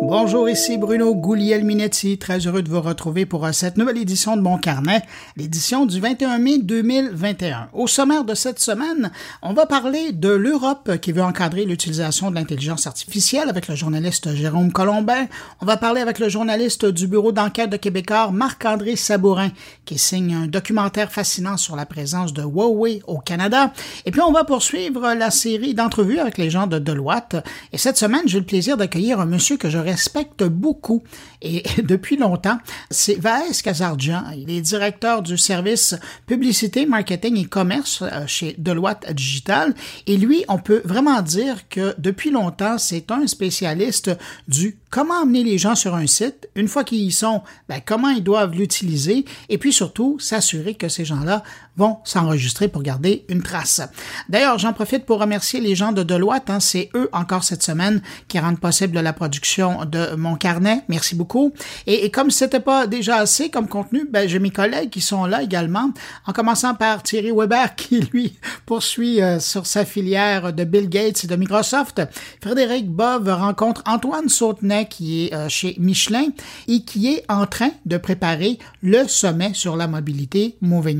Bonjour, ici Bruno Gouliel-Minetti, très heureux de vous retrouver pour euh, cette nouvelle édition de Mon Carnet, l'édition du 21 mai 2021. Au sommaire de cette semaine, on va parler de l'Europe qui veut encadrer l'utilisation de l'intelligence artificielle avec le journaliste Jérôme Colombin. On va parler avec le journaliste du bureau d'enquête de Québécois Marc-André Sabourin qui signe un documentaire fascinant sur la présence de Huawei au Canada. Et puis on va poursuivre la série d'entrevues avec les gens de Deloitte. Et cette semaine, j'ai le plaisir d'accueillir un monsieur que je respecte beaucoup et depuis longtemps, c'est Vaes Kazardjian. Il est directeur du service publicité, marketing et commerce euh, chez Deloitte Digital. Et lui, on peut vraiment dire que depuis longtemps, c'est un spécialiste du comment amener les gens sur un site. Une fois qu'ils y sont, ben, comment ils doivent l'utiliser. Et puis surtout, s'assurer que ces gens-là vont s'enregistrer pour garder une trace. D'ailleurs, j'en profite pour remercier les gens de Deloitte. Hein. C'est eux encore cette semaine qui rendent possible la production de mon carnet. Merci beaucoup. Et, et comme c'était pas déjà assez comme contenu, ben, j'ai mes collègues qui sont là également, en commençant par Thierry Weber qui, lui, poursuit euh, sur sa filière de Bill Gates et de Microsoft. Frédéric Bove rencontre Antoine Sautenay qui est euh, chez Michelin et qui est en train de préparer le sommet sur la mobilité Moving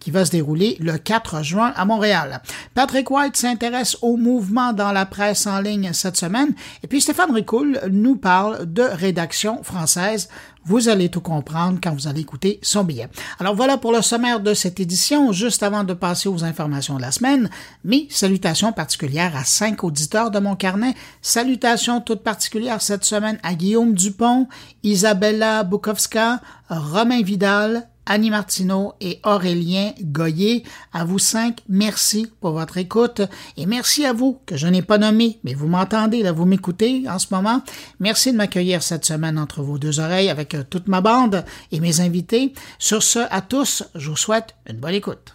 qui va se dérouler le 4 juin à Montréal. Patrick White s'intéresse au mouvement dans la presse en ligne cette semaine et puis Stéphane Ricoul nous parle de rédaction française. Vous allez tout comprendre quand vous allez écouter son billet. Alors voilà pour le sommaire de cette édition. Juste avant de passer aux informations de la semaine, mes salutations particulières à cinq auditeurs de mon carnet. Salutations toutes particulières cette semaine à Guillaume Dupont, Isabella Bukowska, Romain Vidal, Annie Martineau et Aurélien Goyer. À vous cinq, merci pour votre écoute et merci à vous que je n'ai pas nommé, mais vous m'entendez, là, vous m'écoutez en ce moment. Merci de m'accueillir cette semaine entre vos deux oreilles avec euh, toute ma bande et mes invités. Sur ce, à tous, je vous souhaite une bonne écoute.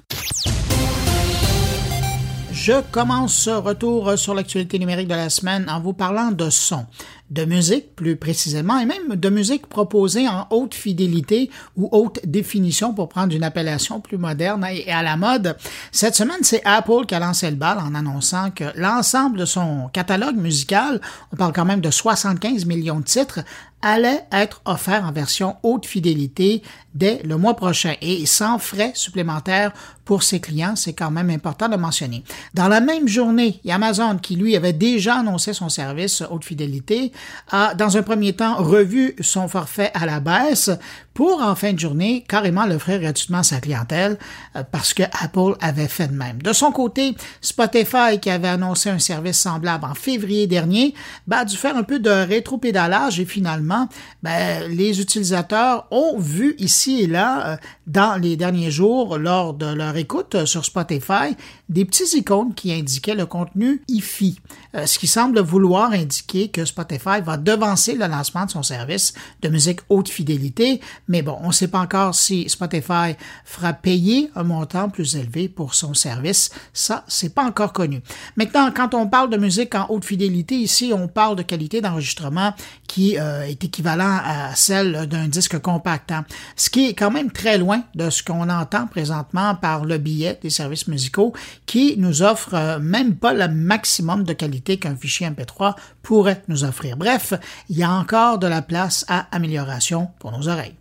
Je commence ce retour sur l'actualité numérique de la semaine en vous parlant de son de musique plus précisément, et même de musique proposée en haute fidélité ou haute définition pour prendre une appellation plus moderne et à la mode. Cette semaine, c'est Apple qui a lancé le bal en annonçant que l'ensemble de son catalogue musical, on parle quand même de 75 millions de titres, allait être offert en version haute fidélité dès le mois prochain et sans frais supplémentaires pour ses clients, c'est quand même important de mentionner. Dans la même journée, Amazon, qui lui avait déjà annoncé son service haute fidélité, a dans un premier temps revu son forfait à la baisse pour en fin de journée carrément l'offrir gratuitement à sa clientèle euh, parce que Apple avait fait de même. De son côté, Spotify qui avait annoncé un service semblable en février dernier, ben, a dû faire un peu de rétropédalage et finalement, ben, les utilisateurs ont vu ici et là euh, dans les derniers jours lors de leur écoute sur Spotify des petits icônes qui indiquaient le contenu IFI, euh, ce qui semble vouloir indiquer que Spotify va devancer le lancement de son service de musique haute fidélité, mais bon, on ne sait pas encore si Spotify fera payer un montant plus élevé pour son service. Ça, c'est pas encore connu. Maintenant, quand on parle de musique en haute fidélité, ici, on parle de qualité d'enregistrement qui euh, est équivalent à celle d'un disque compact. Hein. Ce qui est quand même très loin de ce qu'on entend présentement par le billet des services musicaux qui nous offre euh, même pas le maximum de qualité qu'un fichier MP3 pourrait nous offrir. Bref, il y a encore de la place à amélioration pour nos oreilles.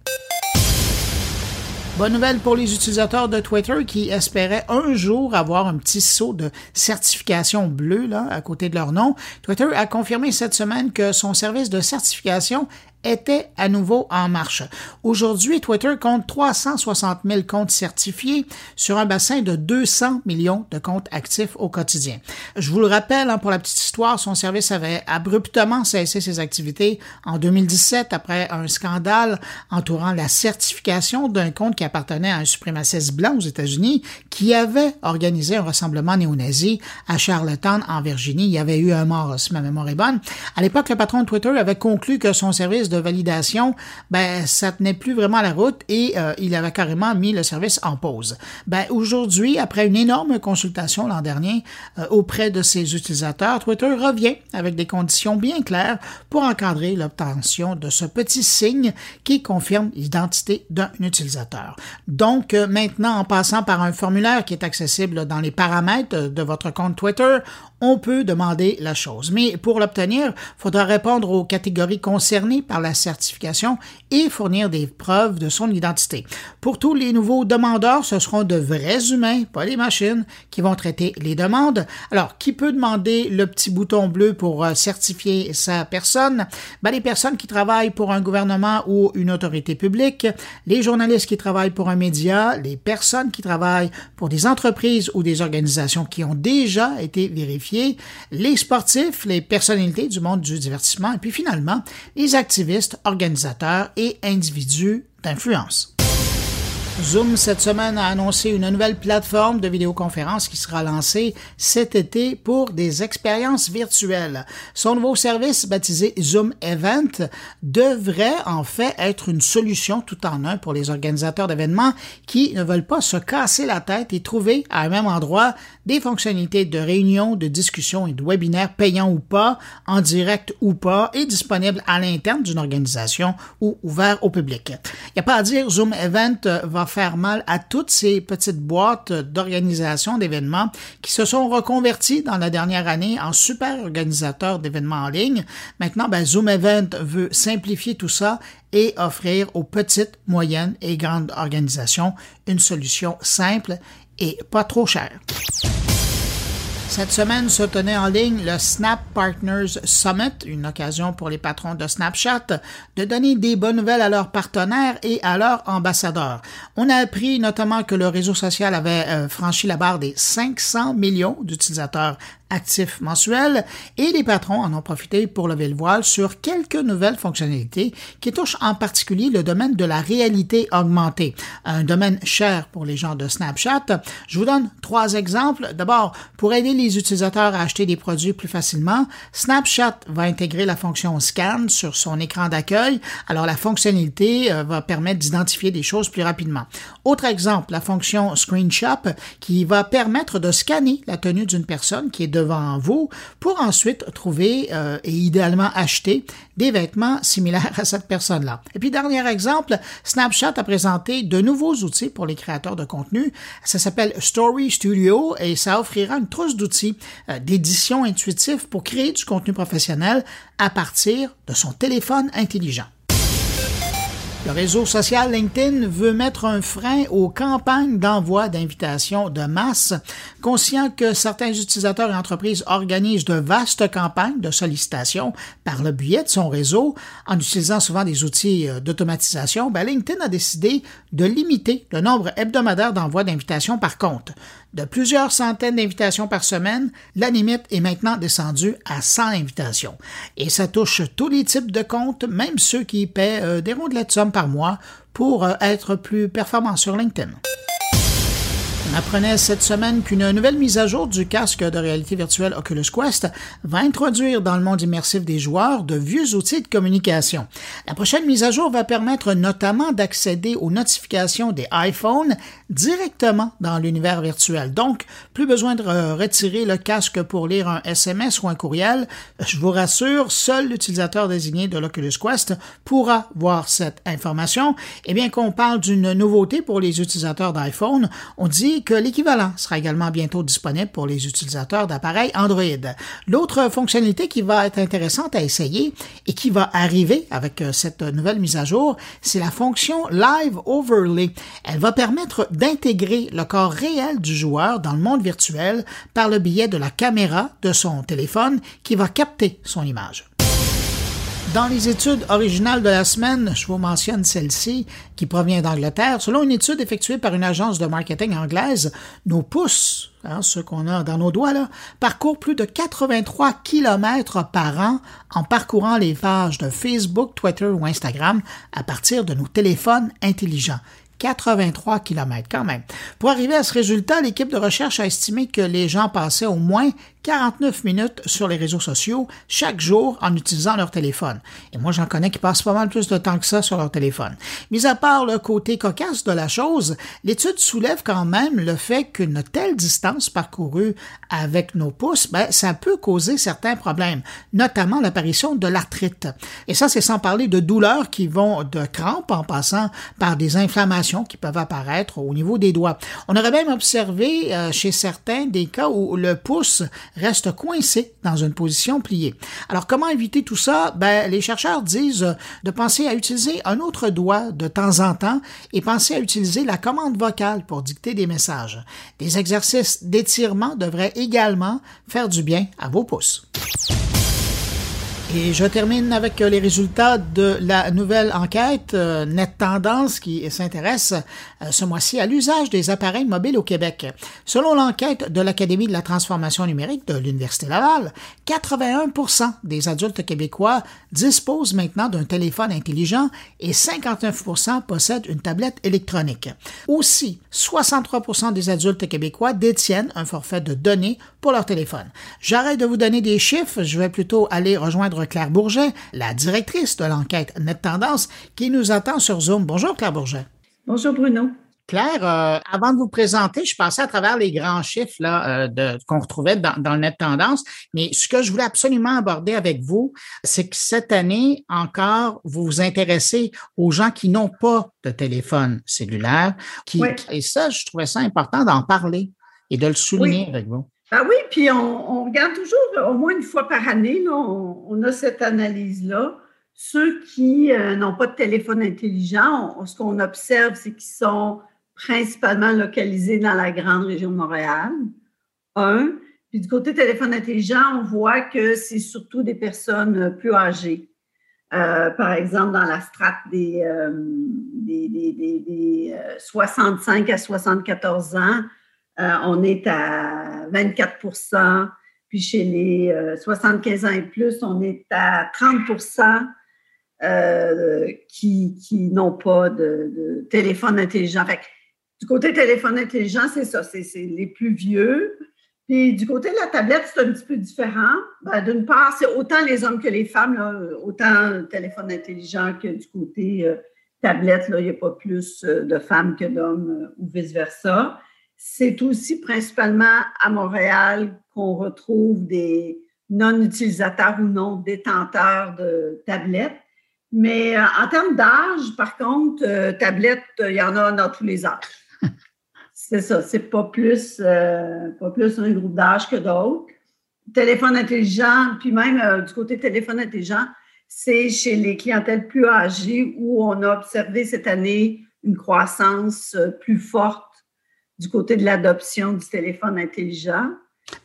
Bonne nouvelle pour les utilisateurs de Twitter qui espéraient un jour avoir un petit saut de certification bleue là, à côté de leur nom. Twitter a confirmé cette semaine que son service de certification était à nouveau en marche. Aujourd'hui, Twitter compte 360 000 comptes certifiés sur un bassin de 200 millions de comptes actifs au quotidien. Je vous le rappelle, hein, pour la petite histoire, son service avait abruptement cessé ses activités en 2017 après un scandale entourant la certification d'un compte qui appartenait à un suprémaciste blanc aux États-Unis qui avait organisé un rassemblement néo-nazi à Charlottetown en Virginie. Il y avait eu un mort, si ma mémoire est bonne. À l'époque, le patron de Twitter avait conclu que son service de validation, ben ça tenait plus vraiment la route et euh, il avait carrément mis le service en pause. Ben aujourd'hui, après une énorme consultation l'an dernier euh, auprès de ses utilisateurs, Twitter revient avec des conditions bien claires pour encadrer l'obtention de ce petit signe qui confirme l'identité d'un utilisateur. Donc euh, maintenant, en passant par un formulaire qui est accessible dans les paramètres de votre compte Twitter, on peut demander la chose. Mais pour l'obtenir, il faudra répondre aux catégories concernées par la certification et fournir des preuves de son identité. Pour tous les nouveaux demandeurs, ce seront de vrais humains, pas des machines, qui vont traiter les demandes. Alors, qui peut demander le petit bouton bleu pour euh, certifier sa personne? Ben, les personnes qui travaillent pour un gouvernement ou une autorité publique, les journalistes qui travaillent pour un média, les personnes qui travaillent pour des entreprises ou des organisations qui ont déjà été vérifiées, les sportifs, les personnalités du monde du divertissement et puis finalement les activistes, organisateurs et individus d'influence. Zoom cette semaine a annoncé une nouvelle plateforme de vidéoconférence qui sera lancée cet été pour des expériences virtuelles. Son nouveau service baptisé Zoom Event devrait en fait être une solution tout en un pour les organisateurs d'événements qui ne veulent pas se casser la tête et trouver à un même endroit des fonctionnalités de réunion, de discussion et de webinaires payants ou pas, en direct ou pas, et disponibles à l'interne d'une organisation ou ouverts au public. Il n'y a pas à dire, Zoom Event va faire mal à toutes ces petites boîtes d'organisation d'événements qui se sont reconverties dans la dernière année en super organisateurs d'événements en ligne. Maintenant, ben, Zoom Event veut simplifier tout ça et offrir aux petites, moyennes et grandes organisations une solution simple et pas trop chère. Cette semaine se tenait en ligne le Snap Partners Summit, une occasion pour les patrons de Snapchat de donner des bonnes nouvelles à leurs partenaires et à leurs ambassadeurs. On a appris notamment que le réseau social avait euh, franchi la barre des 500 millions d'utilisateurs actifs mensuels et les patrons en ont profité pour lever le voile sur quelques nouvelles fonctionnalités qui touchent en particulier le domaine de la réalité augmentée, un domaine cher pour les gens de Snapchat. Je vous donne trois exemples. D'abord, pour aider les utilisateurs à acheter des produits plus facilement, Snapchat va intégrer la fonction scan sur son écran d'accueil. Alors la fonctionnalité euh, va permettre d'identifier des choses plus rapidement. Autre exemple, la fonction Screenshot qui va permettre de scanner la tenue d'une personne qui est devant vous pour ensuite trouver euh, et idéalement acheter des vêtements similaires à cette personne-là. Et puis, dernier exemple, Snapchat a présenté de nouveaux outils pour les créateurs de contenu. Ça s'appelle Story Studio et ça offrira une trousse d'outils euh, d'édition intuitif pour créer du contenu professionnel à partir de son téléphone intelligent. Le réseau social LinkedIn veut mettre un frein aux campagnes d'envoi d'invitations de masse, conscient que certains utilisateurs et entreprises organisent de vastes campagnes de sollicitation par le biais de son réseau en utilisant souvent des outils euh, d'automatisation. Ben, LinkedIn a décidé de limiter le nombre hebdomadaire d'envois d'invitations par compte. De plusieurs centaines d'invitations par semaine, la limite est maintenant descendue à 100 invitations. Et ça touche tous les types de comptes, même ceux qui paient euh, des rondelets de somme par mois pour euh, être plus performants sur LinkedIn. On apprenait cette semaine qu'une nouvelle mise à jour du casque de réalité virtuelle Oculus Quest va introduire dans le monde immersif des joueurs de vieux outils de communication. La prochaine mise à jour va permettre notamment d'accéder aux notifications des iPhones directement dans l'univers virtuel. Donc, plus besoin de retirer le casque pour lire un SMS ou un courriel. Je vous rassure, seul l'utilisateur désigné de l'Oculus Quest pourra voir cette information. Et bien qu'on parle d'une nouveauté pour les utilisateurs d'iPhone, on dit que l'équivalent sera également bientôt disponible pour les utilisateurs d'appareils Android. L'autre fonctionnalité qui va être intéressante à essayer et qui va arriver avec euh, cette nouvelle mise à jour, c'est la fonction Live Overlay. Elle va permettre d'intégrer le corps réel du joueur dans le monde virtuel par le biais de la caméra de son téléphone qui va capter son image. Dans les études originales de la semaine, je vous mentionne celle-ci, qui provient d'Angleterre. Selon une étude effectuée par une agence de marketing anglaise, nos pouces, hein, ceux qu'on a dans nos doigts, là, parcourent plus de 83 km par an en parcourant les pages de Facebook, Twitter ou Instagram à partir de nos téléphones intelligents. 83 km quand même. Pour arriver à ce résultat, l'équipe de recherche a estimé que les gens passaient au moins 49 minutes sur les réseaux sociaux chaque jour en utilisant leur téléphone. Et moi, j'en connais qui passent pas mal plus de temps que ça sur leur téléphone. Mis à part le côté cocasse de la chose, l'étude soulève quand même le fait qu'une telle distance parcourue avec nos pouces, ben, ça peut causer certains problèmes, notamment l'apparition de l'arthrite. Et ça, c'est sans parler de douleurs qui vont de crampes en passant par des inflammations qui peuvent apparaître au niveau des doigts. On aurait même observé euh, chez certains des cas où le pouce reste coincé dans une position pliée. Alors, comment éviter tout ça? Ben, les chercheurs disent de penser à utiliser un autre doigt de temps en temps et penser à utiliser la commande vocale pour dicter des messages. Des exercices d'étirement devraient également faire du bien à vos pouces. Et je termine avec euh, les résultats de la nouvelle enquête euh, Net Tendance qui s'intéresse euh, ce mois-ci à l'usage des appareils mobiles au Québec. Selon l'enquête de l'Académie de la transformation numérique de l'Université Laval, 81% des adultes québécois disposent maintenant d'un téléphone intelligent et 59% possèdent une tablette électronique. Aussi, 63% des adultes québécois détiennent un forfait de données pour leur téléphone. J'arrête de vous donner des chiffres, je vais plutôt aller rejoindre Claire Bourget, la directrice de l'enquête Net Tendance, qui nous attend sur Zoom. Bonjour Claire Bourget. Bonjour Bruno. Claire, euh, avant de vous présenter, je passais à travers les grands chiffres là, euh, qu'on retrouvait dans, dans, le net tendance, mais ce que je voulais absolument aborder avec vous, c'est que cette année encore, vous vous intéressez aux gens qui n'ont pas de téléphone cellulaire, qui, et ça, je trouvais ça important d'en parler et de le souligner avec vous. Ben oui, puis on, regarde toujours au moins une fois par année, là, on, a cette analyse-là. Ceux qui euh, n'ont pas de téléphone intelligent, ce qu'on observe, c'est qu'ils sont principalement localisés dans la grande région de Montréal. Un. Puis du côté téléphone intelligent, on voit que c'est surtout des personnes plus âgées. Euh, par exemple, dans la strate des, euh, des, des, des 65 à 74 ans, euh, on est à 24% puis chez les 75 euh, ans et plus, on est à 30 euh, qui, n'ont pas de, téléphone intelligent. Du côté téléphone intelligent, c'est ça, c'est les plus vieux. Puis du côté de la tablette, c'est un petit peu différent. Ben, d'une part, c'est autant les hommes que les femmes, là, autant téléphone intelligent que du côté tablette, il n'y a pas plus de femmes que d'hommes ou vice-versa. C'est aussi principalement à Montréal qu'on retrouve des non-utilisateurs ou non détenteurs de tablettes. Mais euh, en termes d'âge, par contre, euh, tablettes, il y en a dans tous les âges. C'est ça, c'est pas plus, euh, pas plus un groupe d'âge que d'autres. Téléphone intelligent, puis même du côté téléphone intelligent, c'est chez les clientèles plus âgées où on a observé cette année une croissance plus forte du côté de l'adoption du téléphone intelligent.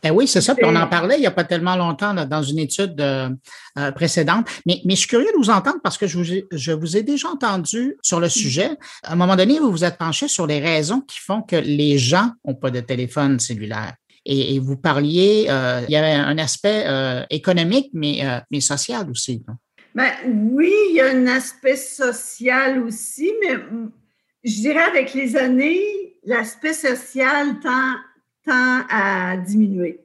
Ben oui, c'est ça. Puis on en parlait il n'y a pas tellement longtemps dans une étude euh, euh, précédente. Mais, mais je suis curieux de vous entendre parce que je vous, ai, je vous ai déjà entendu sur le sujet. À un moment donné, vous vous êtes penché sur les raisons qui font que les gens n'ont pas de téléphone cellulaire. Et, vous parliez, euh, il y avait un aspect économique, mais, mais social aussi. Ben, oui, il y a un aspect social aussi, mais je dirais avec les années, l'aspect social tend, à diminuer.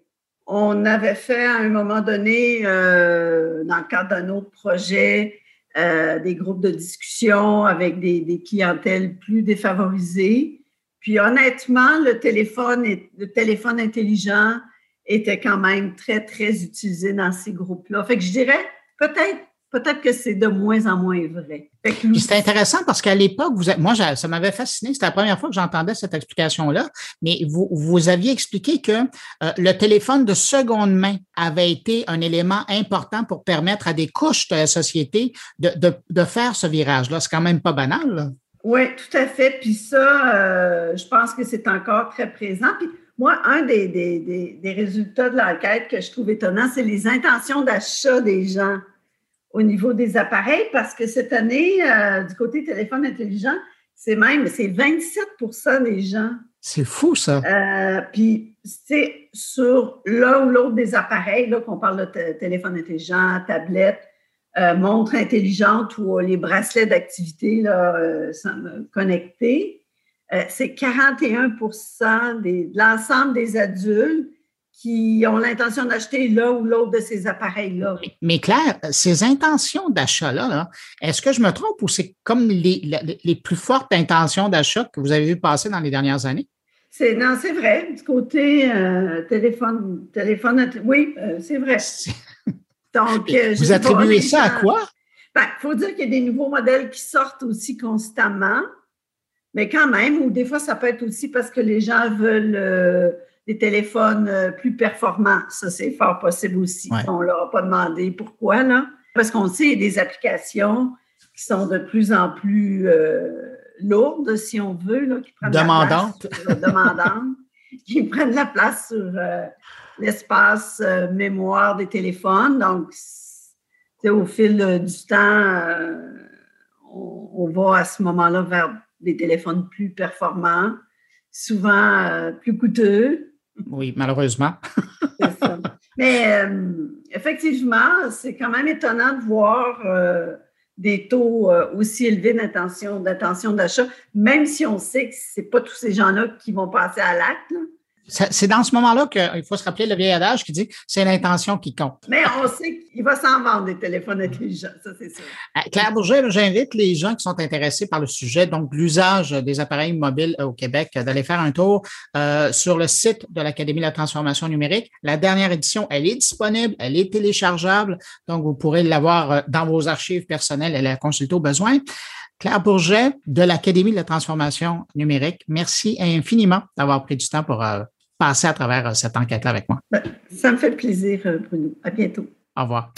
On avait fait à un moment donné, euh, dans le cadre d'un autre projet, euh, des groupes de discussion avec des, clientèles plus défavorisées. Puis honnêtement, le téléphone, le téléphone intelligent était quand même très, très utilisé dans ces groupes-là. Fait que je dirais peut-être peut-être que c'est de moins en moins vrai. C'est intéressant parce qu'à l'époque, vous, moi, ça m'avait fasciné. C'était la première fois que j'entendais cette explication-là. Mais vous, vous aviez expliqué que euh, le téléphone de seconde main avait été un élément important pour permettre à des couches de la société de, de, de faire ce virage-là. C'est quand même pas banal. Oui, tout à fait. Puis ça, euh, je pense que c'est encore très présent. Puis moi, un des, des, des, des résultats de l'enquête que je trouve étonnant, c'est les intentions d'achat des gens au niveau des appareils parce que cette année, euh, du côté téléphone intelligent, c'est même, c'est 27% des gens. C'est fou, ça. Euh, puis, c'est sur l'un ou l'autre des appareils, là, qu'on parle de téléphone intelligent, tablette, euh, montre intelligente ou les bracelets d'activité là, connectés, c'est 41 des, de l'ensemble des adultes qui ont l'intention d'acheter l'un ou l'autre de ces appareils-là. Mais Claire, ces intentions d'achat-là, est ce que je me trompe ou c'est comme les, les, plus fortes intentions d'achat que vous avez vu passer dans les dernières années? C'est, non, c'est vrai. Du côté euh, téléphone, téléphone, oui, euh, c'est vrai. Donc, euh, vous attribuez ça à quoi? Il ben, faut dire qu'il y a des nouveaux modèles qui sortent aussi constamment, mais quand même, ou des fois, ça peut être aussi parce que les gens veulent des téléphones plus performants. Ça, c'est fort possible aussi. On ne leur a pas demandé pourquoi, là. Parce qu'on sait, il y a des applications qui sont de plus en plus lourdes, si on veut, là, qui prennent. La place, demandantes, qui prennent la place sur l'espace mémoire des téléphones. Donc, au fil du temps, on, va à ce moment-là vers des téléphones plus performants, souvent euh, plus coûteux. Oui, malheureusement. Mais euh, effectivement, c'est quand même étonnant de voir euh, des taux aussi élevés d'intention d'achat, même si on sait que ce n'est pas tous ces gens-là qui vont passer à l'acte. C'est dans ce moment-là qu'il faut se rappeler le vieil adage qui dit c'est l'intention qui compte. Mais on sait qu'il va s'en vendre des téléphones intelligents, ça c'est sûr. Euh, Claire Bourget, j'invite les gens qui sont intéressés par le sujet, donc l'usage des appareils mobiles au Québec, d'aller faire un tour euh, sur le site de l'Académie de la transformation numérique. La dernière édition, elle est disponible, elle est téléchargeable, donc vous pourrez l'avoir euh, dans vos archives personnelles et la consulter au besoin. Claire Bourget de l'Académie de la transformation numérique, merci infiniment d'avoir pris du temps pour passer à travers euh, cette enquête avec moi. Ben, ça me fait plaisir, euh, Bruno. À bientôt. Au revoir.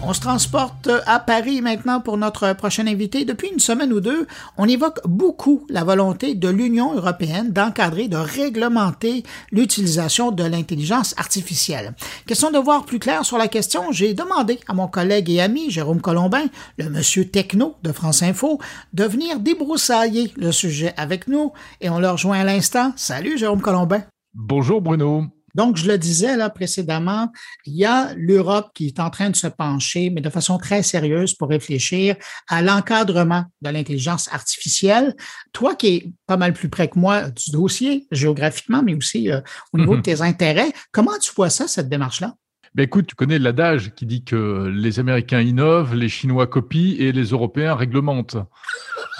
On se transporte à Paris maintenant pour notre prochain invité. Depuis une semaine ou deux, on évoque beaucoup la volonté de l'Union européenne d'encadrer, de réglementer l'utilisation de l'intelligence artificielle. Question de voir plus clair sur la question, j'ai demandé à mon collègue et ami Jérôme Colombin, le monsieur techno de France Info, de venir débroussailler le sujet avec nous et on le rejoint à l'instant. Salut Jérôme Colombin. Bonjour Bruno. Donc, je le disais là précédemment, il y a l'Europe qui est en train de se pencher, mais de façon très sérieuse pour réfléchir à l'encadrement de l'intelligence artificielle. Toi qui es pas mal plus près que moi du dossier, géographiquement, mais aussi euh, au niveau de mhm. tes intérêts, comment tu vois ça, cette démarche-là? Ben écoute, tu connais l'adage qui dit que les Américains innovent, les Chinois copient et les Européens réglementent.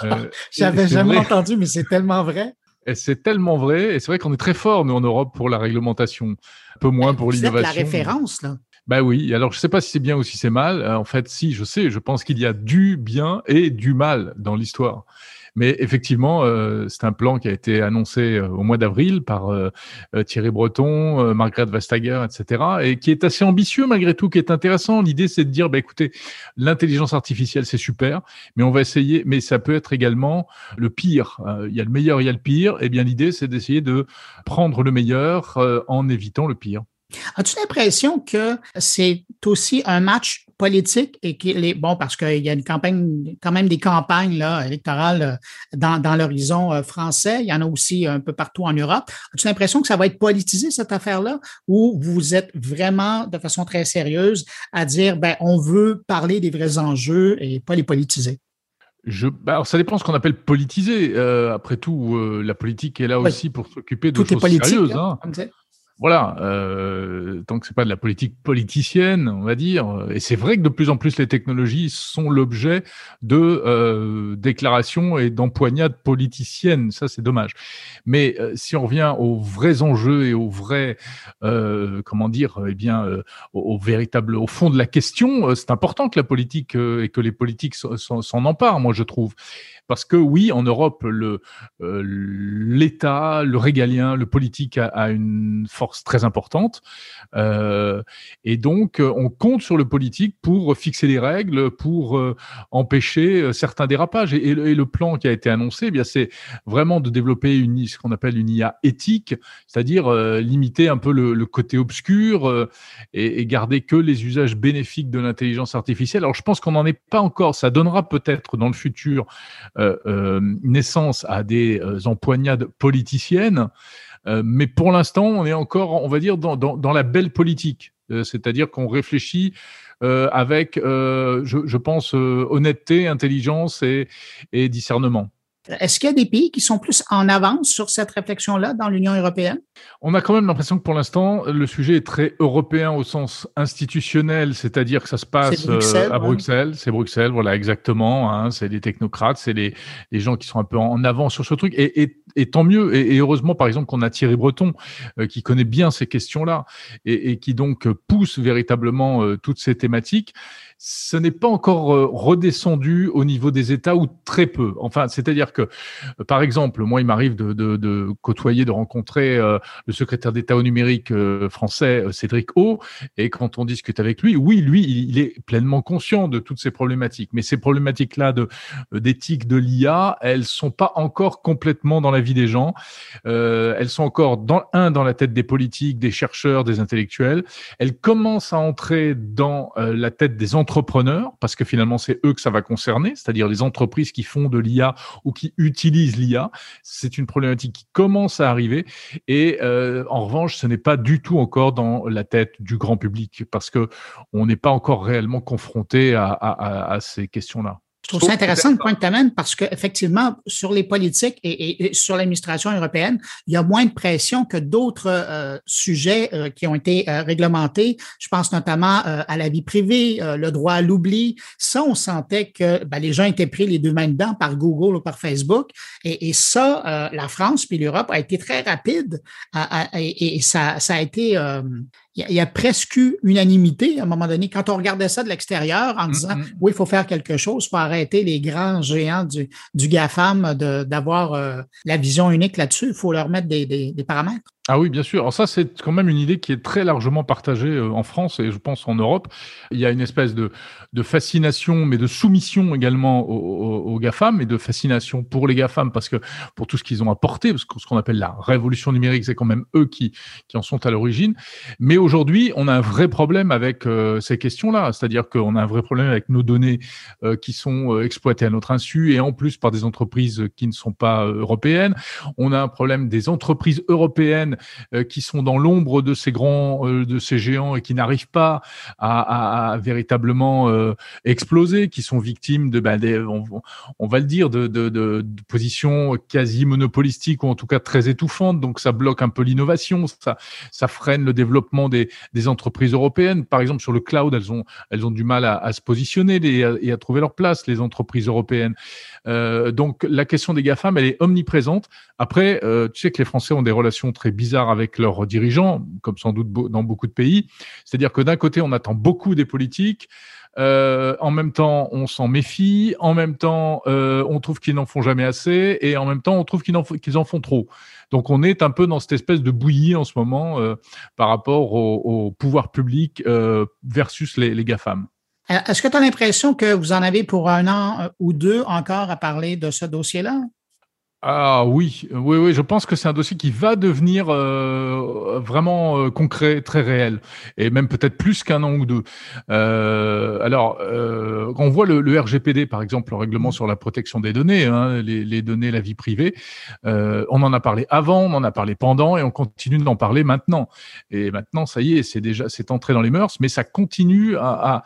Euh, J'avais jamais entendu, mais c'est tellement vrai c'est tellement vrai. Et c'est vrai qu'on est très fort, nous, en Europe, pour la réglementation. Un peu moins pour l'innovation. la référence, là. Ben oui. Alors, je ne sais pas si c'est bien ou si c'est mal. Euh, en fait, si, je sais. Je pense qu'il y a du bien et du mal dans l'histoire. Mais effectivement, euh, c'est un plan qui a été annoncé euh, au mois d'avril par euh, Thierry Breton, Margaret Vestager, etc., et qui est assez ambitieux malgré tout, qui est intéressant. L'idée, c'est de dire, bah, écoutez, l'intelligence artificielle, c'est super, mais on va essayer, mais ça peut être également le pire. Il y a le meilleur, il y a le pire. Eh bien, l'idée, c'est d'essayer de prendre le meilleur en évitant le pire. As-tu l'impression que c'est aussi un match politique et qu'il est bon parce qu'il y a une campagne, quand même des campagnes là, électorales euh, dans, dans l'horizon euh, français. Il y en a aussi un peu partout en Europe. As-tu l'impression que ça va être politisé, cette affaire-là, ou vous êtes vraiment de façon très sérieuse à dire ben, on veut parler des vrais enjeux et pas les politiser? Je, bah, alors ça dépend de ce qu'on appelle politiser. Euh, après tout, la politique est là aussi pour s'occuper de choses sérieuses. Hein. hein voilà, euh, tant que c'est pas de la politique politicienne, on va dire. Et c'est vrai que de plus en plus les technologies sont l'objet de euh, déclarations et d'empoignades politiciennes. Ça, c'est dommage. Mais euh, si on revient aux vrais enjeux et aux vrais, euh, comment dire, eh bien, euh, au, véritable, au fond de la question, c'est important que la politique et que les politiques s'en emparent. Moi, je trouve. Parce que oui, en Europe, euh, l'État, le régalien, le politique a, a une force très importante, euh, et donc on compte sur le politique pour fixer les règles, pour euh, empêcher euh, certains dérapages. Et, le, plan qui a été annoncé, eh bien c'est vraiment de développer une ce qu'on appelle une IA éthique, c'est-à-dire euh, limiter un peu le, côté obscur et, garder que les usages bénéfiques de l'intelligence artificielle. Alors je pense qu'on n'en est pas encore. Ça donnera peut-être dans le futur euh, euh, naissance à des euh, empoignades politiciennes, mais pour l'instant, on est encore, on va dire, dans, dans, dans la belle politique, c'est-à-dire qu'on réfléchit avec, je, je, pense, honnêteté, intelligence et, et discernement. Est-ce qu'il y a des pays qui sont plus en avance sur cette réflexion-là dans l'Union européenne? On a quand même l'impression que pour l'instant, le sujet est très européen au sens institutionnel, c'est-à-dire que ça se passe euh, à Bruxelles. C'est Bruxelles, voilà, exactement. Hein, c'est les technocrates, c'est les, les gens qui sont un peu en avant sur ce truc. Et, et et, tant mieux. Et, heureusement, par exemple, qu'on a Thierry Breton qui connaît bien ces questions-là et, qui donc pousse véritablement toutes ces thématiques ce n'est pas encore euh, redescendu au niveau des États ou très peu. Enfin, c'est-à-dire que, euh, par exemple, moi, il m'arrive de, côtoyer, de rencontrer euh, le secrétaire d'État au numérique français, Cédric O, et quand on discute avec lui, oui, lui, il est pleinement conscient de toutes ces problématiques. Mais ces problématiques-là d'éthique de l'IA, elles sont pas encore complètement dans la vie des gens. Elles sont encore un dans la tête des politiques, des chercheurs, des intellectuels. Elles commencent à entrer dans la tête des entreprises entrepreneurs, parce que finalement c'est eux que ça va concerner, c'est-à-dire les entreprises qui font de l'IA ou qui utilisent l'IA. C'est une problématique qui commence à arriver et euh, en revanche, ce n'est pas du tout encore dans la tête du grand public parce que on n'est pas encore réellement confronté à ces questions-là. Je trouve ça intéressant le point que tu amènes parce qu'effectivement, sur les politiques et, sur l'administration européenne, il y a moins de pression que d'autres euh, sujets euh, qui ont été euh, réglementés. Je pense notamment à la vie privée, le droit à l'oubli. Ça, on sentait que ben, les gens étaient pris les deux mains dedans par Google ou par Facebook. Et, ça, la France puis l'Europe a été très rapide et, ça, ça a été il y, a presque eu unanimité à un moment donné quand on regardait ça de l'extérieur en mm, disant mm. oui, il faut faire quelque chose pour arrêter les grands géants du, du GAFAM d'avoir euh, la vision unique là-dessus. Il faut leur mettre des paramètres. Ah oui, bien sûr. Alors ça, c'est quand même une idée qui est très largement partagée euh, en France et je pense en Europe. Il y a une espèce de, fascination, mais de soumission également aux, GAFAM et de fascination pour les GAFAM parce que pour tout ce qu'ils ont apporté, parce que ce qu'on appelle la révolution numérique, c'est quand même eux qui, en sont à l'origine. Mais aujourd'hui, on a un vrai problème avec euh, ces questions-là. C'est-à-dire qu'on a un vrai problème avec nos données euh, qui sont exploitées à notre insu et en plus par des entreprises qui ne sont pas européennes. On a un problème des entreprises européennes qui sont dans l'ombre de ces grands, euh, de ces géants et qui n'arrivent pas à, véritablement euh, exploser, qui sont victimes de, ben, on, va le dire, de, positions quasi monopolistiques ou en tout cas très étouffantes. Donc ça bloque un peu l'innovation, ça, freine le développement des, des entreprises européennes. Par exemple, sur le cloud, elles ont, elles ont du mal à, se positionner et à, trouver leur place, les entreprises européennes. Donc la question des GAFAM, elle est omniprésente. Après, tu sais que les Français ont des relations très bizarres avec leurs dirigeants, comme sans doute dans beaucoup de pays. C'est-à-dire que d'un côté, on attend beaucoup des politiques. Euh, en même temps, on s'en méfie. En même temps, euh, on trouve qu'ils n'en font jamais assez. Et en même temps, on trouve qu'ils en, font trop. Donc, on est un peu dans cette espèce de bouillie en ce moment euh, par rapport au, pouvoir public versus les, les GAFAM. Est-ce que tu as l'impression que vous en avez pour un an ou deux encore à parler de ce dossier-là? Ah oui, oui, oui, je pense que c'est un dossier qui va devenir euh, vraiment euh, concret, très réel, et même peut-être plus qu'un an ou deux. Euh, alors, euh, on voit le, RGPD, par exemple, le règlement sur la protection des données, hein, les, données, la vie privée, on en a parlé avant, on en a parlé pendant, et on continue d'en parler maintenant. Et maintenant, ça y est, c'est déjà, c'est entré dans les mœurs, mais ça continue à,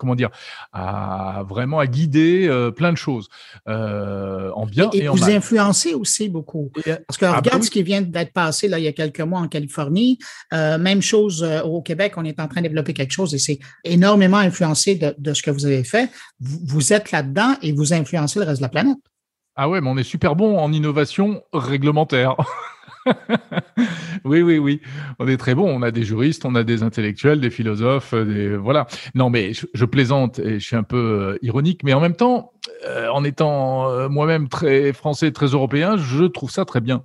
comment dire, à vraiment guider plein de choses en bien et, vous influencez aussi beaucoup. Euh, Parce que ah, regarde ce qui vient d'être passé là, il y a quelques mois en Californie. Euh, même chose euh, au Québec, on est en train de développer quelque chose et c'est énormément influencé de, de, ce que vous avez fait. Vous, vous êtes là-dedans et vous influencez le reste de la planète. Ah ouais, mais on est super bon en innovation réglementaire. oui, oui, oui. On est très bon. On a des juristes, on a des intellectuels, des philosophes, des voilà. Non, mais je, plaisante et je suis un peu ironique, mais en même temps, euh, en étant euh, moi-même très français, très européen, je trouve ça très bien.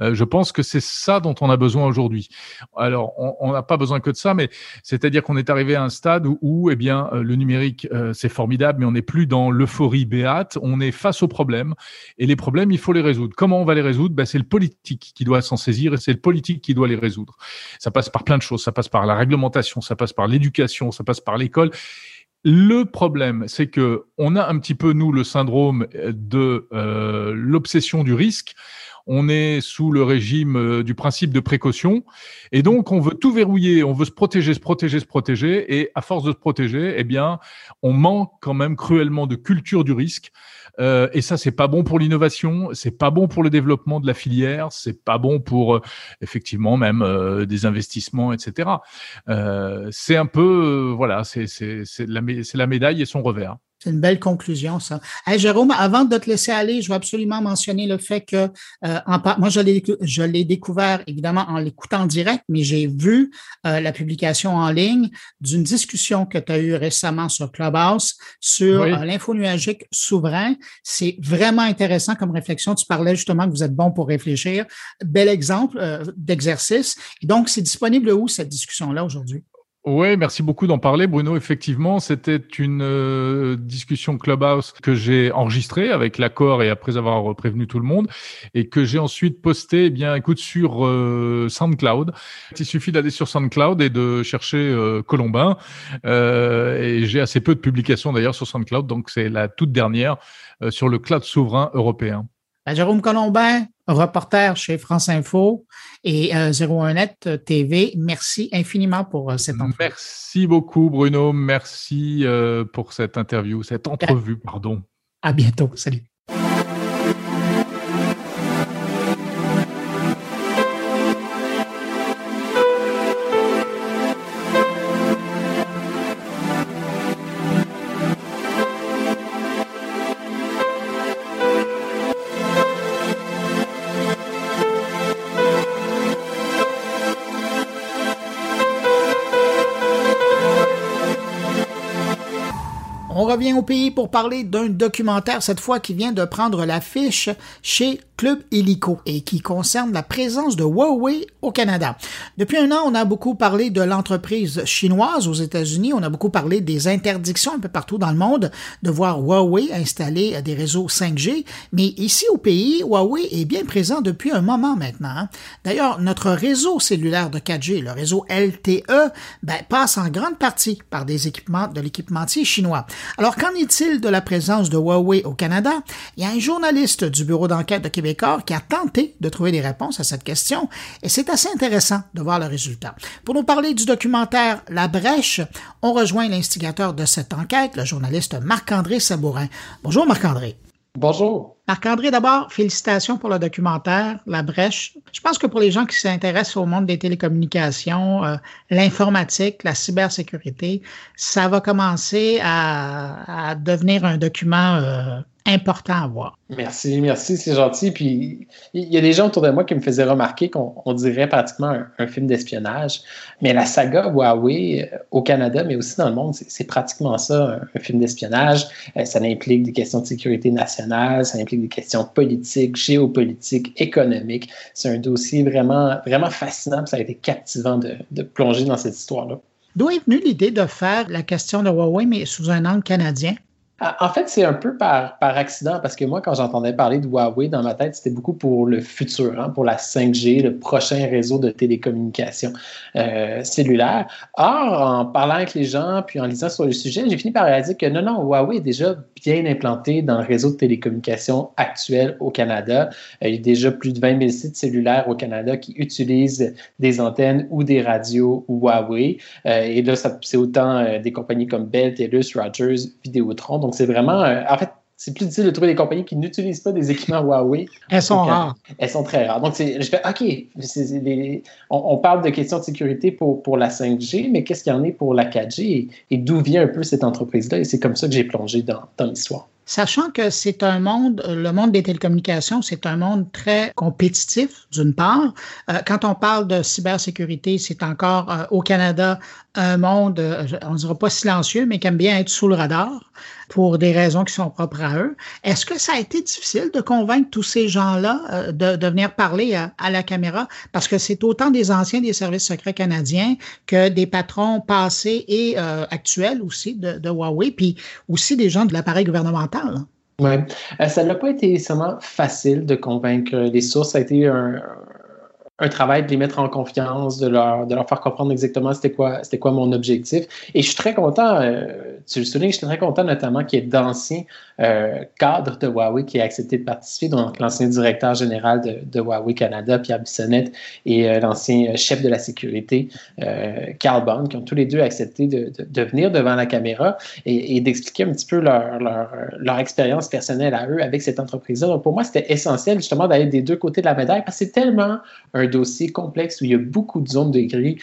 je pense que c'est ça dont on a besoin aujourd'hui. Alors, on n'a pas besoin que de ça, mais c'est-à-dire qu'on est arrivé à un stade où, eh bien, le numérique, c'est formidable, mais on n'est plus dans l'euphorie béate. On est face aux problèmes et les problèmes, il faut les résoudre. Comment on va les résoudre? Ben, c'est le politique qui doit s'en saisir et c'est le politique qui doit les résoudre. Ça passe par plein de choses. Ça passe par la réglementation, ça passe par l'éducation, ça passe par l'école. Le problème, c'est que on a un petit peu nous le syndrome de euh, l'obsession du risque. On est sous le régime euh, du principe de précaution et donc on veut tout verrouiller, on veut se protéger, se protéger, se protéger et à force de se protéger, eh bien, on manque quand même cruellement de culture du risque. Euh, et ça, c'est pas bon pour l'innovation, c'est pas bon pour le développement de la filière, c'est pas bon pour euh, effectivement même euh, des investissements, etc. c'est un peu, voilà, c'est la, la médaille et son revers. C'est une belle conclusion, ça. Jérôme, avant de te laisser aller, je veux absolument mentionner le fait que, euh, en, moi, je l'ai découvert évidemment en l'écoutant en direct, mais j'ai vu euh, la publication en ligne d'une discussion que tu as eue récemment sur Clubhouse sur euh, l'info nuagique souverain. C'est vraiment intéressant comme réflexion. Tu parlais justement que vous êtes bon pour réfléchir. Bel exemple d'exercice. Donc, c'est disponible où cette discussion-là aujourd'hui? Oui, merci beaucoup d'en parler, Bruno. Effectivement, c'était une euh, discussion Clubhouse que j'ai enregistrée avec l'accord et après avoir prévenu tout le monde et que j'ai ensuite posté, eh bien, écoute, sur euh, SoundCloud. Il suffit d'aller sur SoundCloud et de chercher euh, Colombin. et j'ai assez peu de publications d'ailleurs sur SoundCloud, donc c'est la toute dernière sur le cloud souverain européen. Ben, Jérôme Colombin, reporter chez France Info et 01net euh, TV. Merci infiniment pour euh, cette entrevue. Merci beaucoup, Bruno. Merci euh, pour cette interview, cette entrevue, pardon. À bientôt. Salut. Revient au pays pour parler d'un documentaire, cette fois qui vient de prendre l'affiche chez Club Illico et qui concerne la présence de Huawei au Canada. Depuis un an, on a beaucoup parlé de l'entreprise chinoise aux États-Unis, on a beaucoup parlé des interdictions un peu partout dans le monde de voir Huawei installer des réseaux 5G, mais ici au pays, Huawei est bien présent depuis un moment maintenant. Hein. D'ailleurs, notre réseau cellulaire de 4G, le réseau LTE, ben, passe en grande partie par des équipements de l'équipementier chinois. Alors, qu'en est-il de la présence de Huawei au Canada? Il y a un journaliste du bureau d'enquête de Québécois qui a tenté de trouver des réponses à cette question et c'est assez intéressant de voir le résultat. Pour nous parler du documentaire La Brèche, on rejoint l'instigateur de cette enquête, le journaliste Marc-André Sabourin. Bonjour Marc-André. Bonjour. Marc-André, d'abord, félicitations pour le documentaire La Brèche. Je pense que pour les gens qui s'intéressent au monde des télécommunications, euh, l'informatique, la cybersécurité, ça va commencer à, devenir un document euh, important à voir. Merci, merci, c'est gentil. Puis il y a des gens autour de moi qui me faisaient remarquer qu'on dirait pratiquement un, film d'espionnage. Mais la saga Huawei euh, au Canada, mais aussi dans le monde, c'est pratiquement ça, un, film d'espionnage. Euh, ça implique des questions de sécurité nationale, ça implique des questions politiques, géopolitiques, économiques. C'est un dossier vraiment, vraiment fascinant. Ça a été captivant de, de plonger dans cette histoire-là. D'où est venue l'idée de faire la question de Huawei, mais sous un angle canadien? Ah, en fait, c'est un peu par, par accident parce que moi, quand j'entendais parler de Huawei dans ma tête, c'était beaucoup pour le futur, hein, pour la 5G, le prochain réseau de télécommunications euh, cellulaires. Or, en parlant avec les gens, puis en lisant sur le sujet, j'ai fini par réaliser que non, non, Huawei est déjà bien implanté dans le réseau de télécommunications actuel au Canada. Euh, il y a déjà plus de 20 000 sites cellulaires au Canada qui utilisent des antennes ou des radios Huawei. Euh, et là, c'est autant des compagnies comme Bell, TELUS, Rogers, Vidéotron. Donc, c'est vraiment. Euh, en fait, c'est plus difficile de trouver des compagnies qui n'utilisent pas des équipements Huawei. Elles sont rares. Elles sont très rares. Donc, je fais, OK, on, parle de questions de sécurité pour, pour la 5G, mais qu'est-ce qu'il y en est pour la 4G et, d'où vient un peu cette entreprise-là? Et c'est comme ça que j'ai plongé dans, dans l'histoire. Sachant que c'est un monde, le monde des télécommunications, c'est un monde très compétitif, d'une part. Euh, quand on parle de cybersécurité, c'est encore euh, au Canada un monde, euh, on ne dira pas silencieux, mais qui aime bien être sous le radar pour des raisons qui sont propres à eux. Est-ce que ça a été difficile de convaincre tous ces gens-là de, venir parler à, la caméra? Parce que c'est autant des anciens des services secrets canadiens que des patrons passés et actuels aussi de Huawei, puis aussi des gens de l'appareil gouvernemental oui. Euh, ça n'a pas été nécessairement facile de convaincre les sources. Ça a été un, un travail de les mettre en confiance, de leur, de leur faire comprendre exactement c'était quoi, c'était quoi mon objectif. Et je suis très content, euh, tu le soulignes, je suis très content notamment qu'il y ait d'anciens euh, cadres de Huawei qui aient accepté de participer, donc l'ancien directeur général de, Huawei Canada, Pierre Bissonnette, et euh, l'ancien chef de la sécurité, Carl Bond, qui ont tous les deux accepté de, venir devant la caméra et, et d'expliquer un petit peu leur, leur, leur, expérience personnelle à eux avec cette entreprise-là. Donc pour moi, c'était essentiel justement d'aller des deux côtés de la médaille parce que c'est tellement un un dossier complexe où il y a beaucoup de zones de gris.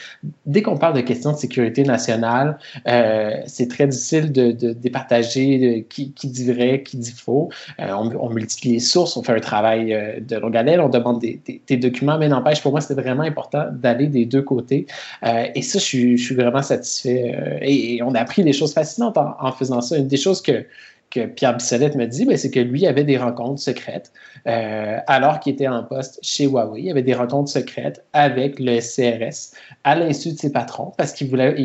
Dès qu'on parle de questions de sécurité nationale, euh, c'est très difficile de, départager qui, qui, dit vrai, qui dit faux. On, on, multiplie les sources, on fait un travail de longue haleine, on demande des, documents, mais n'empêche, pour moi, c'était vraiment important d'aller des deux côtés. et ça, je suis, vraiment satisfait. Et, on a appris des choses fascinantes en faisant ça. Une des choses que Pierre Bissolette me dit, ben, c'est que lui avait des rencontres secrètes euh, alors qu'il était en poste chez Huawei. Il avait des rencontres secrètes avec le CRS à l'insu de ses patrons parce qu'il voulait,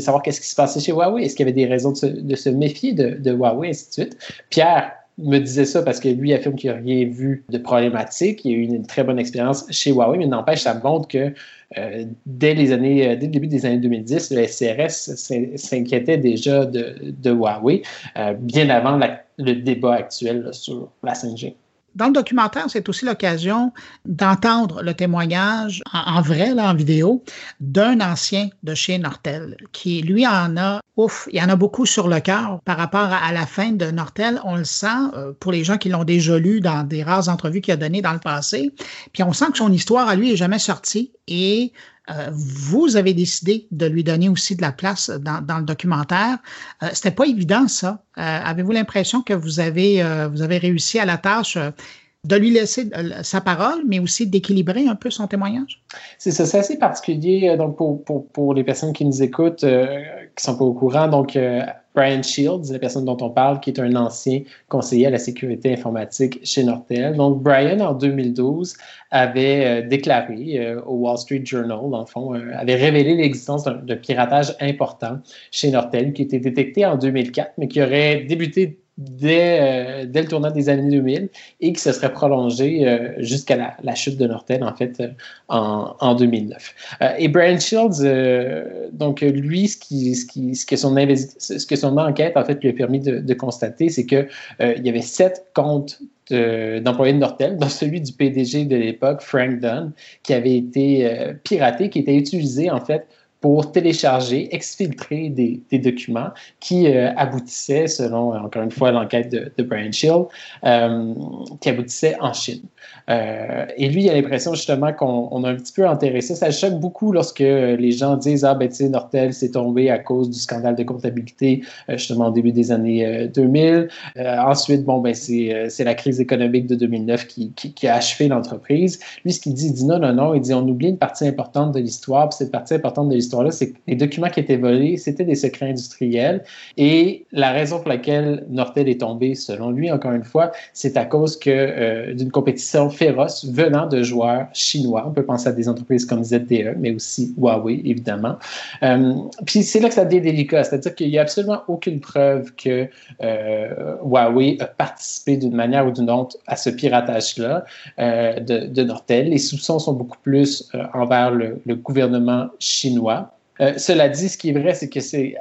savoir qu'est-ce qui se passait chez Huawei. Est-ce qu'il y avait des raisons de se, méfier de, de, Huawei, ainsi de suite? Pierre me disait ça parce que lui affirme qu'il n'a rien vu de problématique. Il a eu une très bonne expérience chez Huawei, mais n'empêche, ça montre que euh, dès les années, euh, dès le début des années 2010, le SCRS s'inquiétait déjà de, Huawei, euh, bien avant le débat actuel sur la 5G. Dans le documentaire, c'est aussi l'occasion d'entendre le témoignage en, vrai, là, en vidéo, d'un ancien de chez Nortel qui, lui, en a, ouf, il y en a beaucoup sur le cœur par rapport à, la fin de Nortel. On le sent pour les gens qui l'ont déjà lu dans des rares entrevues qu'il a données dans le passé. Puis on sent que son histoire à lui est jamais sortie et euh, vous avez décidé de lui donner aussi de la place dans, le documentaire. Euh, C'était pas évident, ça. Euh, avez-vous l'impression que vous avez, euh, vous avez réussi à la tâche de lui laisser sa parole, mais aussi d'équilibrer un peu son témoignage? C'est ça, c'est assez particulier donc pour, pour, pour, les personnes qui nous écoutent, qui sont pas au courant. Donc, Brian Shields, la personne dont on parle, qui est un ancien conseiller à la sécurité informatique chez Nortel. Donc, Brian, en 2012, avait euh, déclaré euh, au Wall Street Journal, le fond, euh, avait révélé l'existence d'un piratage important chez Nortel qui était détecté en 2004, mais qui aurait débuté dès, dès, le tournant des années 2000 et qui se serait prolongé jusqu'à la, chute de Nortel, en fait, en, en 2009. et Brian Shields, donc lui, ce, que son ce que enquête, en fait, lui a permis de, de constater, c'est qu'il il y avait sept comptes d'employés de, Nortel, dont celui du PDG de l'époque, Frank Dunn, qui avait été euh, piraté, qui était utilisé en fait pour télécharger, exfiltrer des, documents qui euh, aboutissaient, selon, encore une fois, l'enquête de, de, Brian Schill, euh, qui aboutissaient en Chine. Euh, et lui, il a l'impression justement qu'on a un petit peu enterré ça. Choque beaucoup lorsque les gens disent Ah, ben, tu sais, Nortel s'est tombé à cause du scandale de comptabilité, justement au début des années 2000. ensuite, bon, ben, c'est la crise économique de 2009 qui, qui, qui a achevé l'entreprise. Lui, ce qu'il dit, il dit non, non, non. Il dit On oublie une partie importante de l'histoire, puis cette partie importante de l'histoire, c'est que les documents qui étaient volés, c'était des secrets industriels. Et la raison pour laquelle Nortel est tombé, selon lui, encore une fois, c'est à cause que euh, d'une compétition féroce venant de joueurs chinois. On peut penser à des entreprises comme ZTE, mais aussi Huawei, évidemment. Euh, puis c'est là que ça devient délicat, c'est-à-dire qu'il n'y a absolument aucune preuve que euh, Huawei a participé d'une manière ou d'une autre à ce piratage-là de, Nortel. Les soupçons sont beaucoup plus envers le gouvernement chinois. Euh, cela dit, ce qui est vrai, c'est que c'est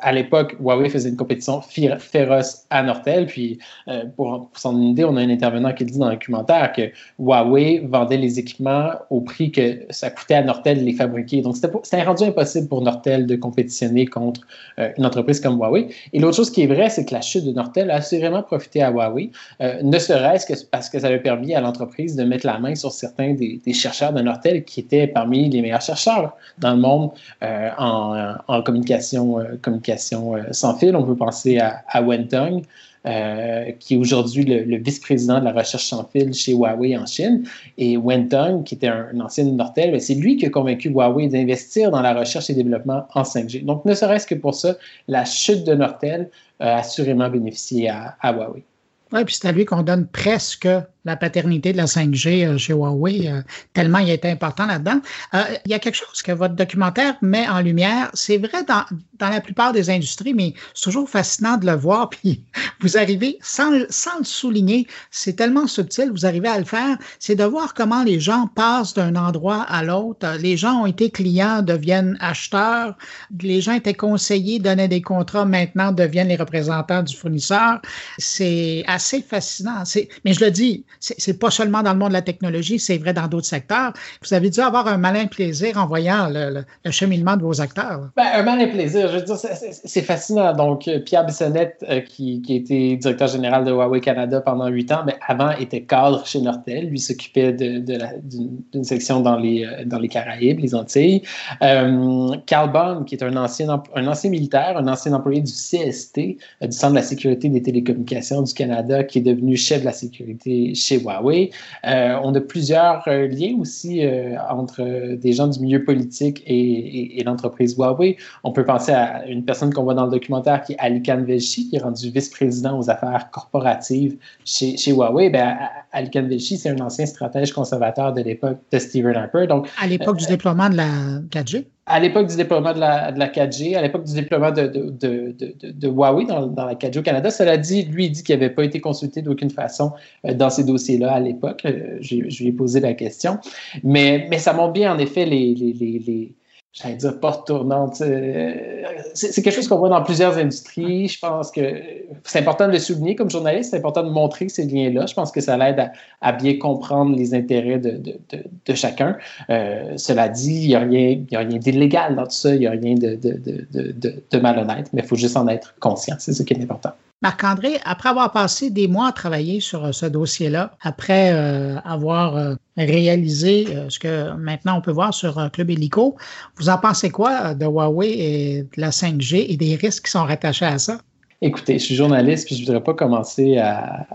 à, l'époque, Huawei faisait une compétition féroce à Nortel. Puis, euh, pour, s'en idée, on a un intervenant qui dit dans le documentaire que Huawei vendait les équipements au prix que ça coûtait à Nortel de les fabriquer. Donc, c'était rendu impossible pour Nortel de compétitionner contre euh, une entreprise comme Huawei. Et l'autre chose qui est vraie, c'est que la chute de Nortel a assurément profité à Huawei, ne serait-ce que parce que ça a permis à l'entreprise de mettre la main sur certains des, chercheurs de Nortel qui étaient parmi les meilleurs chercheurs dans le monde. Euh, en, communication, euh, euh, sans fil. On peut penser à, à Wentong, qui est aujourd'hui le, vice-président de la recherche sans fil chez Huawei en Chine. Et Wentong, qui était un, ancien de Nortel, ben, c'est lui qui a convaincu Huawei d'investir dans la recherche et développement en 5G. Donc, ne serait-ce que pour ça, la chute de Nortel a assurément bénéficié à Huawei. Oui, puis c'est à lui qu'on donne presque la paternité de la 5G euh, chez Huawei, euh, tellement il est important là-dedans. Euh, il y a quelque chose que votre documentaire met en lumière. C'est vrai dans, dans la plupart des industries, mais c'est toujours fascinant de le voir. Puis vous arrivez, sans, sans le souligner, c'est tellement subtil, vous arrivez à le faire, c'est de voir comment les gens passent d'un endroit à l'autre. Les gens ont été clients, deviennent acheteurs. Les gens étaient conseillés, donnaient des contrats, maintenant deviennent les représentants du fournisseur. C'est assez assez fascinant. Mais je le dis, c'est pas seulement dans le monde de la technologie, c'est vrai dans d'autres secteurs. Vous avez dû avoir un malin plaisir en voyant le, cheminement de vos acteurs. Ben, un malin plaisir, je veux dire, c'est fascinant. Donc, euh, Pierre Bissonnette, euh, qui, était directeur général de Huawei Canada pendant huit ans, mais avant était cadre chez Nortel. Lui s'occupait d'une section dans les, euh, dans les Caraïbes, les Antilles. Carl Bond, qui est un ancien militaire, un ancien employé du CST, du Centre de la sécurité des télécommunications du Canada, qui est devenu chef de la sécurité chez Huawei. on a plusieurs liens aussi entre des gens du milieu politique et, et l'entreprise Huawei. On peut penser à une personne qu'on voit dans le documentaire qui est Alikan Velshi, qui est rendu vice-président aux affaires corporatives chez, chez Huawei. Ben, Alikan Velshi, c'est un ancien stratège conservateur de l'époque de Stephen Harper. Donc, à l'époque du euh, déploiement de la 4G? À l'époque du déploiement de la, de la 4G, à l'époque du déploiement de, Huawei dans, la 4G au Canada, cela dit, lui, il dit qu'il n'avait pas été consulté d'aucune façon euh, dans ces dossiers-là à l'époque. Euh, je, lui ai posé la question. Mais, mais ça montre bien, en effet, les, les, les j'allais dire porte tournante. C'est quelque chose qu'on voit dans plusieurs industries. Je pense que c'est important de le souligner comme journaliste, c'est important de montrer ces liens-là. Je pense que ça l'aide à, bien comprendre les intérêts de, de, de, chacun. Euh, cela dit, il n'y a rien, rien d'illégal dans tout ça, il n'y a rien de, de malhonnête, mais il faut juste en être conscient. C'est ce qui est important. Marc-André, après avoir passé des mois à travailler sur euh, ce dossier-là, après euh, avoir euh, réalisé ce que maintenant on peut voir sur Club Helico, vous en pensez quoi de Huawei et de la 5G et des risques qui sont rattachés à ça? Écoutez, je suis journaliste, puis je ne voudrais pas commencer à,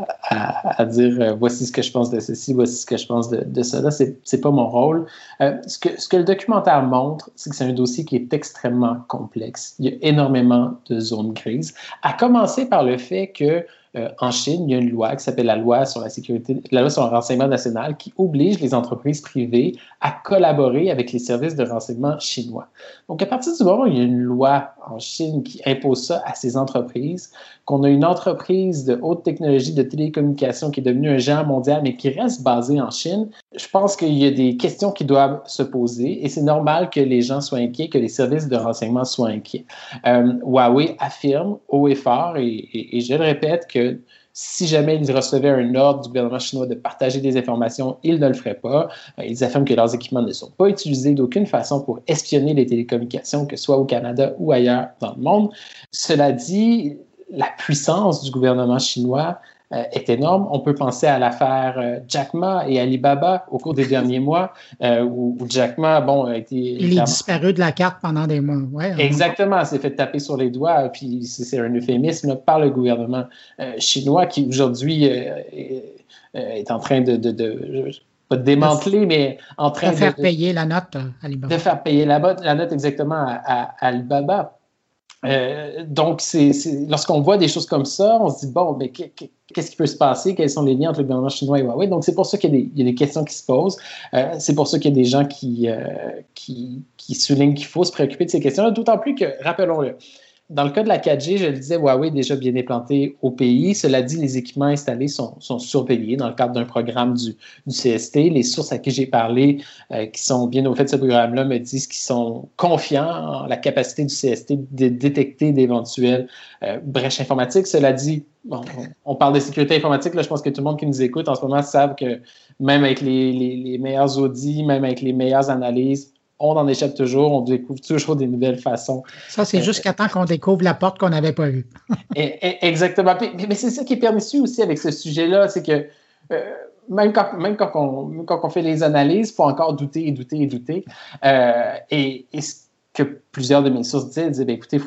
dire euh, voici ce que je pense de ceci, voici ce que je pense de, de cela. Ce n'est pas mon rôle. Euh, ce, que, ce que le documentaire montre, c'est que c'est un dossier qui est extrêmement complexe. Il y a énormément de zones grises. À commencer par le fait que euh, en Chine, il y a une loi qui s'appelle la loi sur la sécurité, la loi sur le renseignement national, qui oblige les entreprises privées à collaborer avec les services de renseignement chinois. Donc, à partir du moment où il y a une loi en Chine qui impose ça à ces entreprises, qu'on a une entreprise de haute technologie de télécommunication qui est devenue un géant mondial, mais qui reste basée en Chine, je pense qu'il y a des questions qui doivent se poser et c'est normal que les gens soient inquiets, que les services de renseignement soient inquiets. Euh, Huawei affirme haut et fort, et, et je le répète, que si jamais ils recevaient un ordre du gouvernement chinois de partager des informations, ils ne le feraient pas. Euh, ils affirment que leurs équipements ne sont pas utilisés d'aucune façon pour espionner les télécommunications, que ce soit au Canada ou ailleurs dans le monde. Cela dit, la puissance du gouvernement chinois euh, est énorme. On peut penser à l'affaire euh, Jack Ma et Alibaba au cours des derniers mois, euh, où, Jack Ma, bon, a été... Il est disparu de la carte pendant des mois. Ouais, Exactement, s'est fait taper sur les doigts, puis c'est un euphémisme par le gouvernement chinois qui aujourd'hui est, en train de, de, pas de démanteler, mais en train de faire payer la note à Alibaba. De faire payer la, la note exactement à, à Alibaba. Euh, donc, c'est, lorsqu'on voit des choses comme ça, on se dit, bon, mais qu'est-ce qui peut se passer? Quels sont les liens entre le gouvernement chinois et Huawei? Donc, c'est pour ça qu'il y a des, questions qui se posent. Euh, c'est pour ça qu'il y a des gens qui, euh, qui, qui soulignent qu'il faut se préoccuper de ces questions-là, d'autant plus que, rappelons-le, dans le cas de la 4G, je le disais, Huawei est déjà bien implanté au pays. Cela dit, les équipements installés sont, surveillés dans le cadre d'un programme du, CST. Les sources à qui j'ai parlé, euh, qui sont bien au fait de ce programme-là, me disent qu'ils sont confiants en la capacité du CST de détecter d'éventuelles euh, brèches informatiques. Cela dit, on, parle de sécurité informatique, là, je pense que tout le monde qui nous écoute en ce moment savent que même avec les, les meilleurs audits, même avec les meilleures analyses, on en échappe toujours, on découvre toujours des nouvelles façons. Ça, c'est euh, jusqu'à temps qu'on découvre la porte qu'on n'avait pas vue. exactement. Mais c'est ça qui est permis aussi avec ce sujet-là, c'est que euh, même, quand, même quand, on, quand on fait les analyses, il faut encore douter et douter et douter. Euh, et, et que plusieurs de mes sources disaient, disaient ben, écoutez,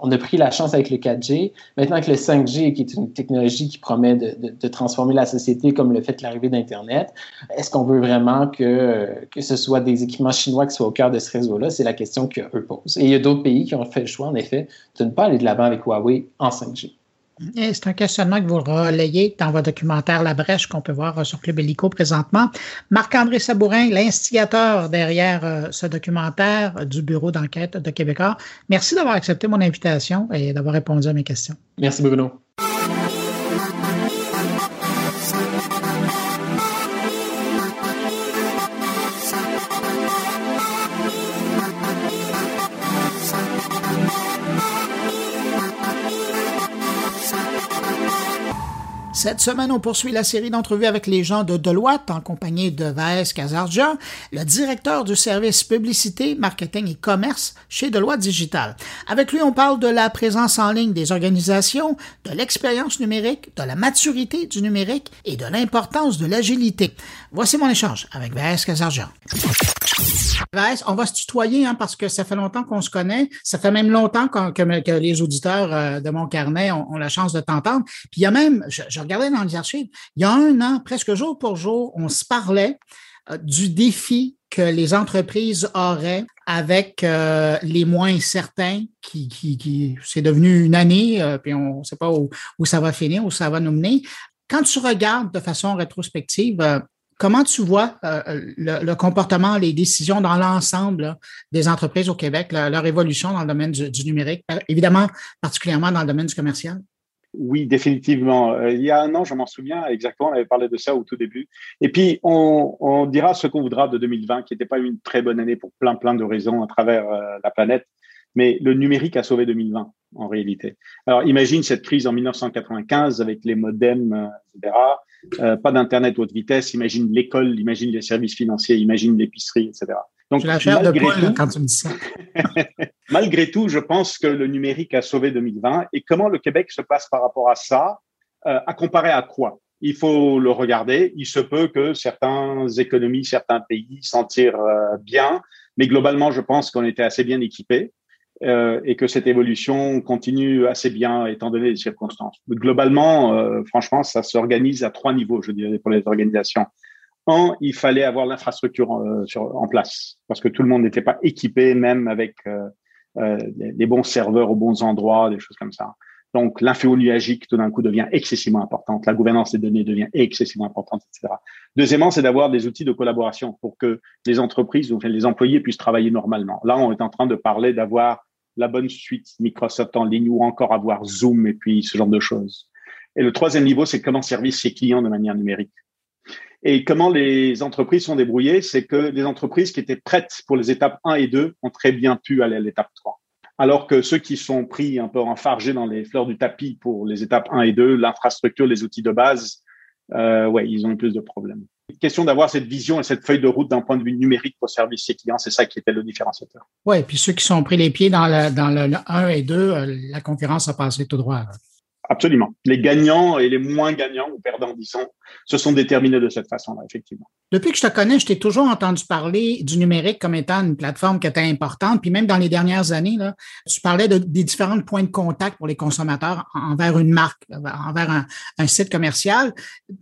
on a pris la chance avec le 4G. Maintenant avec le 5G, qui est une technologie qui promet de, transformer la société comme le fait l'arrivée d'Internet, est-ce qu'on veut vraiment que, que ce soit des équipements chinois qui soient au cœur de ce réseau-là? C'est la question qu'eux posent. Et il y a d'autres pays qui ont fait le choix, en effet, de ne pas aller de l'avant avec Huawei en 5G. C'est un questionnement que vous relayez dans votre documentaire La Brèche qu'on peut voir sur Club Helico présentement. Marc-André Sabourin, l'instigateur derrière euh, ce documentaire du bureau d'enquête de Québécois. Merci d'avoir accepté mon invitation et d'avoir répondu à mes questions. Merci Bruno. Cette semaine, on poursuit la série d'entrevues avec les gens de Deloitte en compagnie de Vaes Kazarja, le directeur du service publicité, marketing et commerce chez Deloitte Digital. Avec lui, on parle de la présence en ligne des organisations, de l'expérience numérique, de la maturité du numérique et de l'importance de l'agilité. Voici mon échange avec Vaes Kazarja. On va se tutoyer hein, parce que ça fait longtemps qu'on se connaît. Ça fait même longtemps que, les auditeurs euh, de mon carnet ont, la chance de t'entendre. Puis il y a même, je regardais dans les archives, il y a un an, presque jour pour jour, on se parlait euh, du défi que les entreprises auraient avec euh, les moins certains, qui, qui, c'est devenu une année, puis on ne sait pas où, ça va finir, où ça va nous mener. Quand tu regardes de façon rétrospective, comment tu vois le, comportement, les décisions dans l'ensemble des entreprises au Québec, leur évolution dans le domaine du numérique, évidemment, particulièrement dans le domaine du commercial? Oui, définitivement. Euh, il y a un an, je m'en souviens exactement, on avait parlé de ça au tout début. Et puis, on, dira ce qu'on voudra de 2020, qui n'était pas une très bonne année pour plein, plein de raisons à travers euh, la planète. Mais le numérique a sauvé 2020, en réalité. Alors, imagine cette crise en 1995 avec les modems, euh, etc. pas d'Internet haute vitesse. Imagine l'école, imagine les services financiers, imagine l'épicerie, etc. Donc, malgré, tout, quand tu me dis ça. malgré tout, je pense que le numérique a sauvé 2020. Et comment le Québec se passe par rapport à ça euh, À comparer à quoi? Il faut le regarder. Il se peut que certaines économies, certains pays s'en tirent euh, bien, mais globalement, je pense qu'on était assez bien équipés. Euh, et que cette évolution continue assez bien étant donné les circonstances. Globalement, euh, franchement, ça s'organise à trois niveaux, je dirais, pour les organisations il fallait avoir l'infrastructure euh, en, place parce que tout le monde n'était pas équipé, même avec euh, euh, les, bons serveurs aux bons endroits, des choses comme ça. Donc, l'info nuagique, tout d'un coup, devient excessivement importante. La gouvernance des données devient excessivement importante, etc. Deuxièmement, c'est d'avoir des outils de collaboration pour que les entreprises, ou les employés puissent travailler normalement. Là, on est en train de parler d'avoir la bonne suite Microsoft en ligne ou encore avoir Zoom et puis ce genre de choses. Et le troisième niveau, c'est comment servir ses clients de manière numérique. Et comment les entreprises sont débrouillées, c'est que les entreprises qui étaient prêtes pour les étapes 1 et 2 ont très bien pu aller à l'étape 3. Alors que ceux qui sont pris un peu enfargés dans les fleurs du tapis pour les étapes 1 et 2, l'infrastructure, les outils de base, euh, ils ont eu plus de problèmes. Question d'avoir cette vision et cette feuille de route d'un point de vue numérique pour service ses clients, c'est ça qui était le différenciateur. Oui, puis ceux qui sont pris les pieds dans, le, dans le 1 et 2, euh, la concurrence a passé tout droit. Absolument. Les gagnants et les moins gagnants ou perdants, disons, se sont déterminés de cette façon-là, effectivement. Depuis que je te connais, je t'ai toujours entendu parler du numérique comme étant une plateforme qui était importante. Puis même dans les dernières années, là, tu parlais de, des différents points de contact pour les consommateurs envers une marque, envers un, site commercial.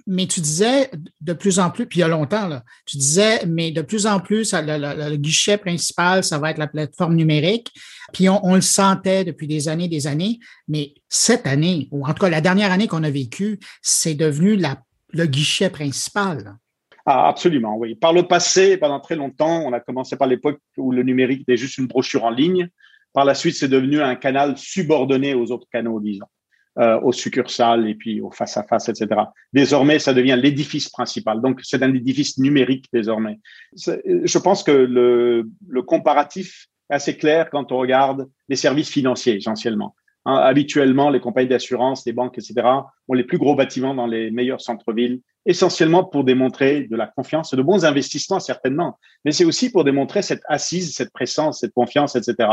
Mais tu disais de plus en plus, puis il y a longtemps, là, tu disais, mais de plus en plus, le guichet principal, ça va être la plateforme numérique. Puis on, le sentait depuis des années, des années, mais cette année, ou en tout cas la dernière année qu'on a vécue, c'est devenu le guichet principal. Ah, absolument, oui. Par le passé, pendant très longtemps, on a commencé par l'époque où le numérique était juste une brochure en ligne. Par la suite, c'est devenu un canal subordonné aux autres canaux, disons, euh, aux succursales et puis aux face-à-face, etc. Désormais, ça devient l'édifice principal. Donc, c'est un édifice numérique désormais. Je pense que le comparatif assez clair quand on regarde les services financiers essentiellement. Hein, habituellement, les compagnies d'assurance, les banques, etc., ont les plus gros bâtiments dans les meilleurs centres-villes, essentiellement pour démontrer de la confiance, de bons investissements certainement, mais c'est aussi pour démontrer cette assise, cette présence, cette confiance, etc.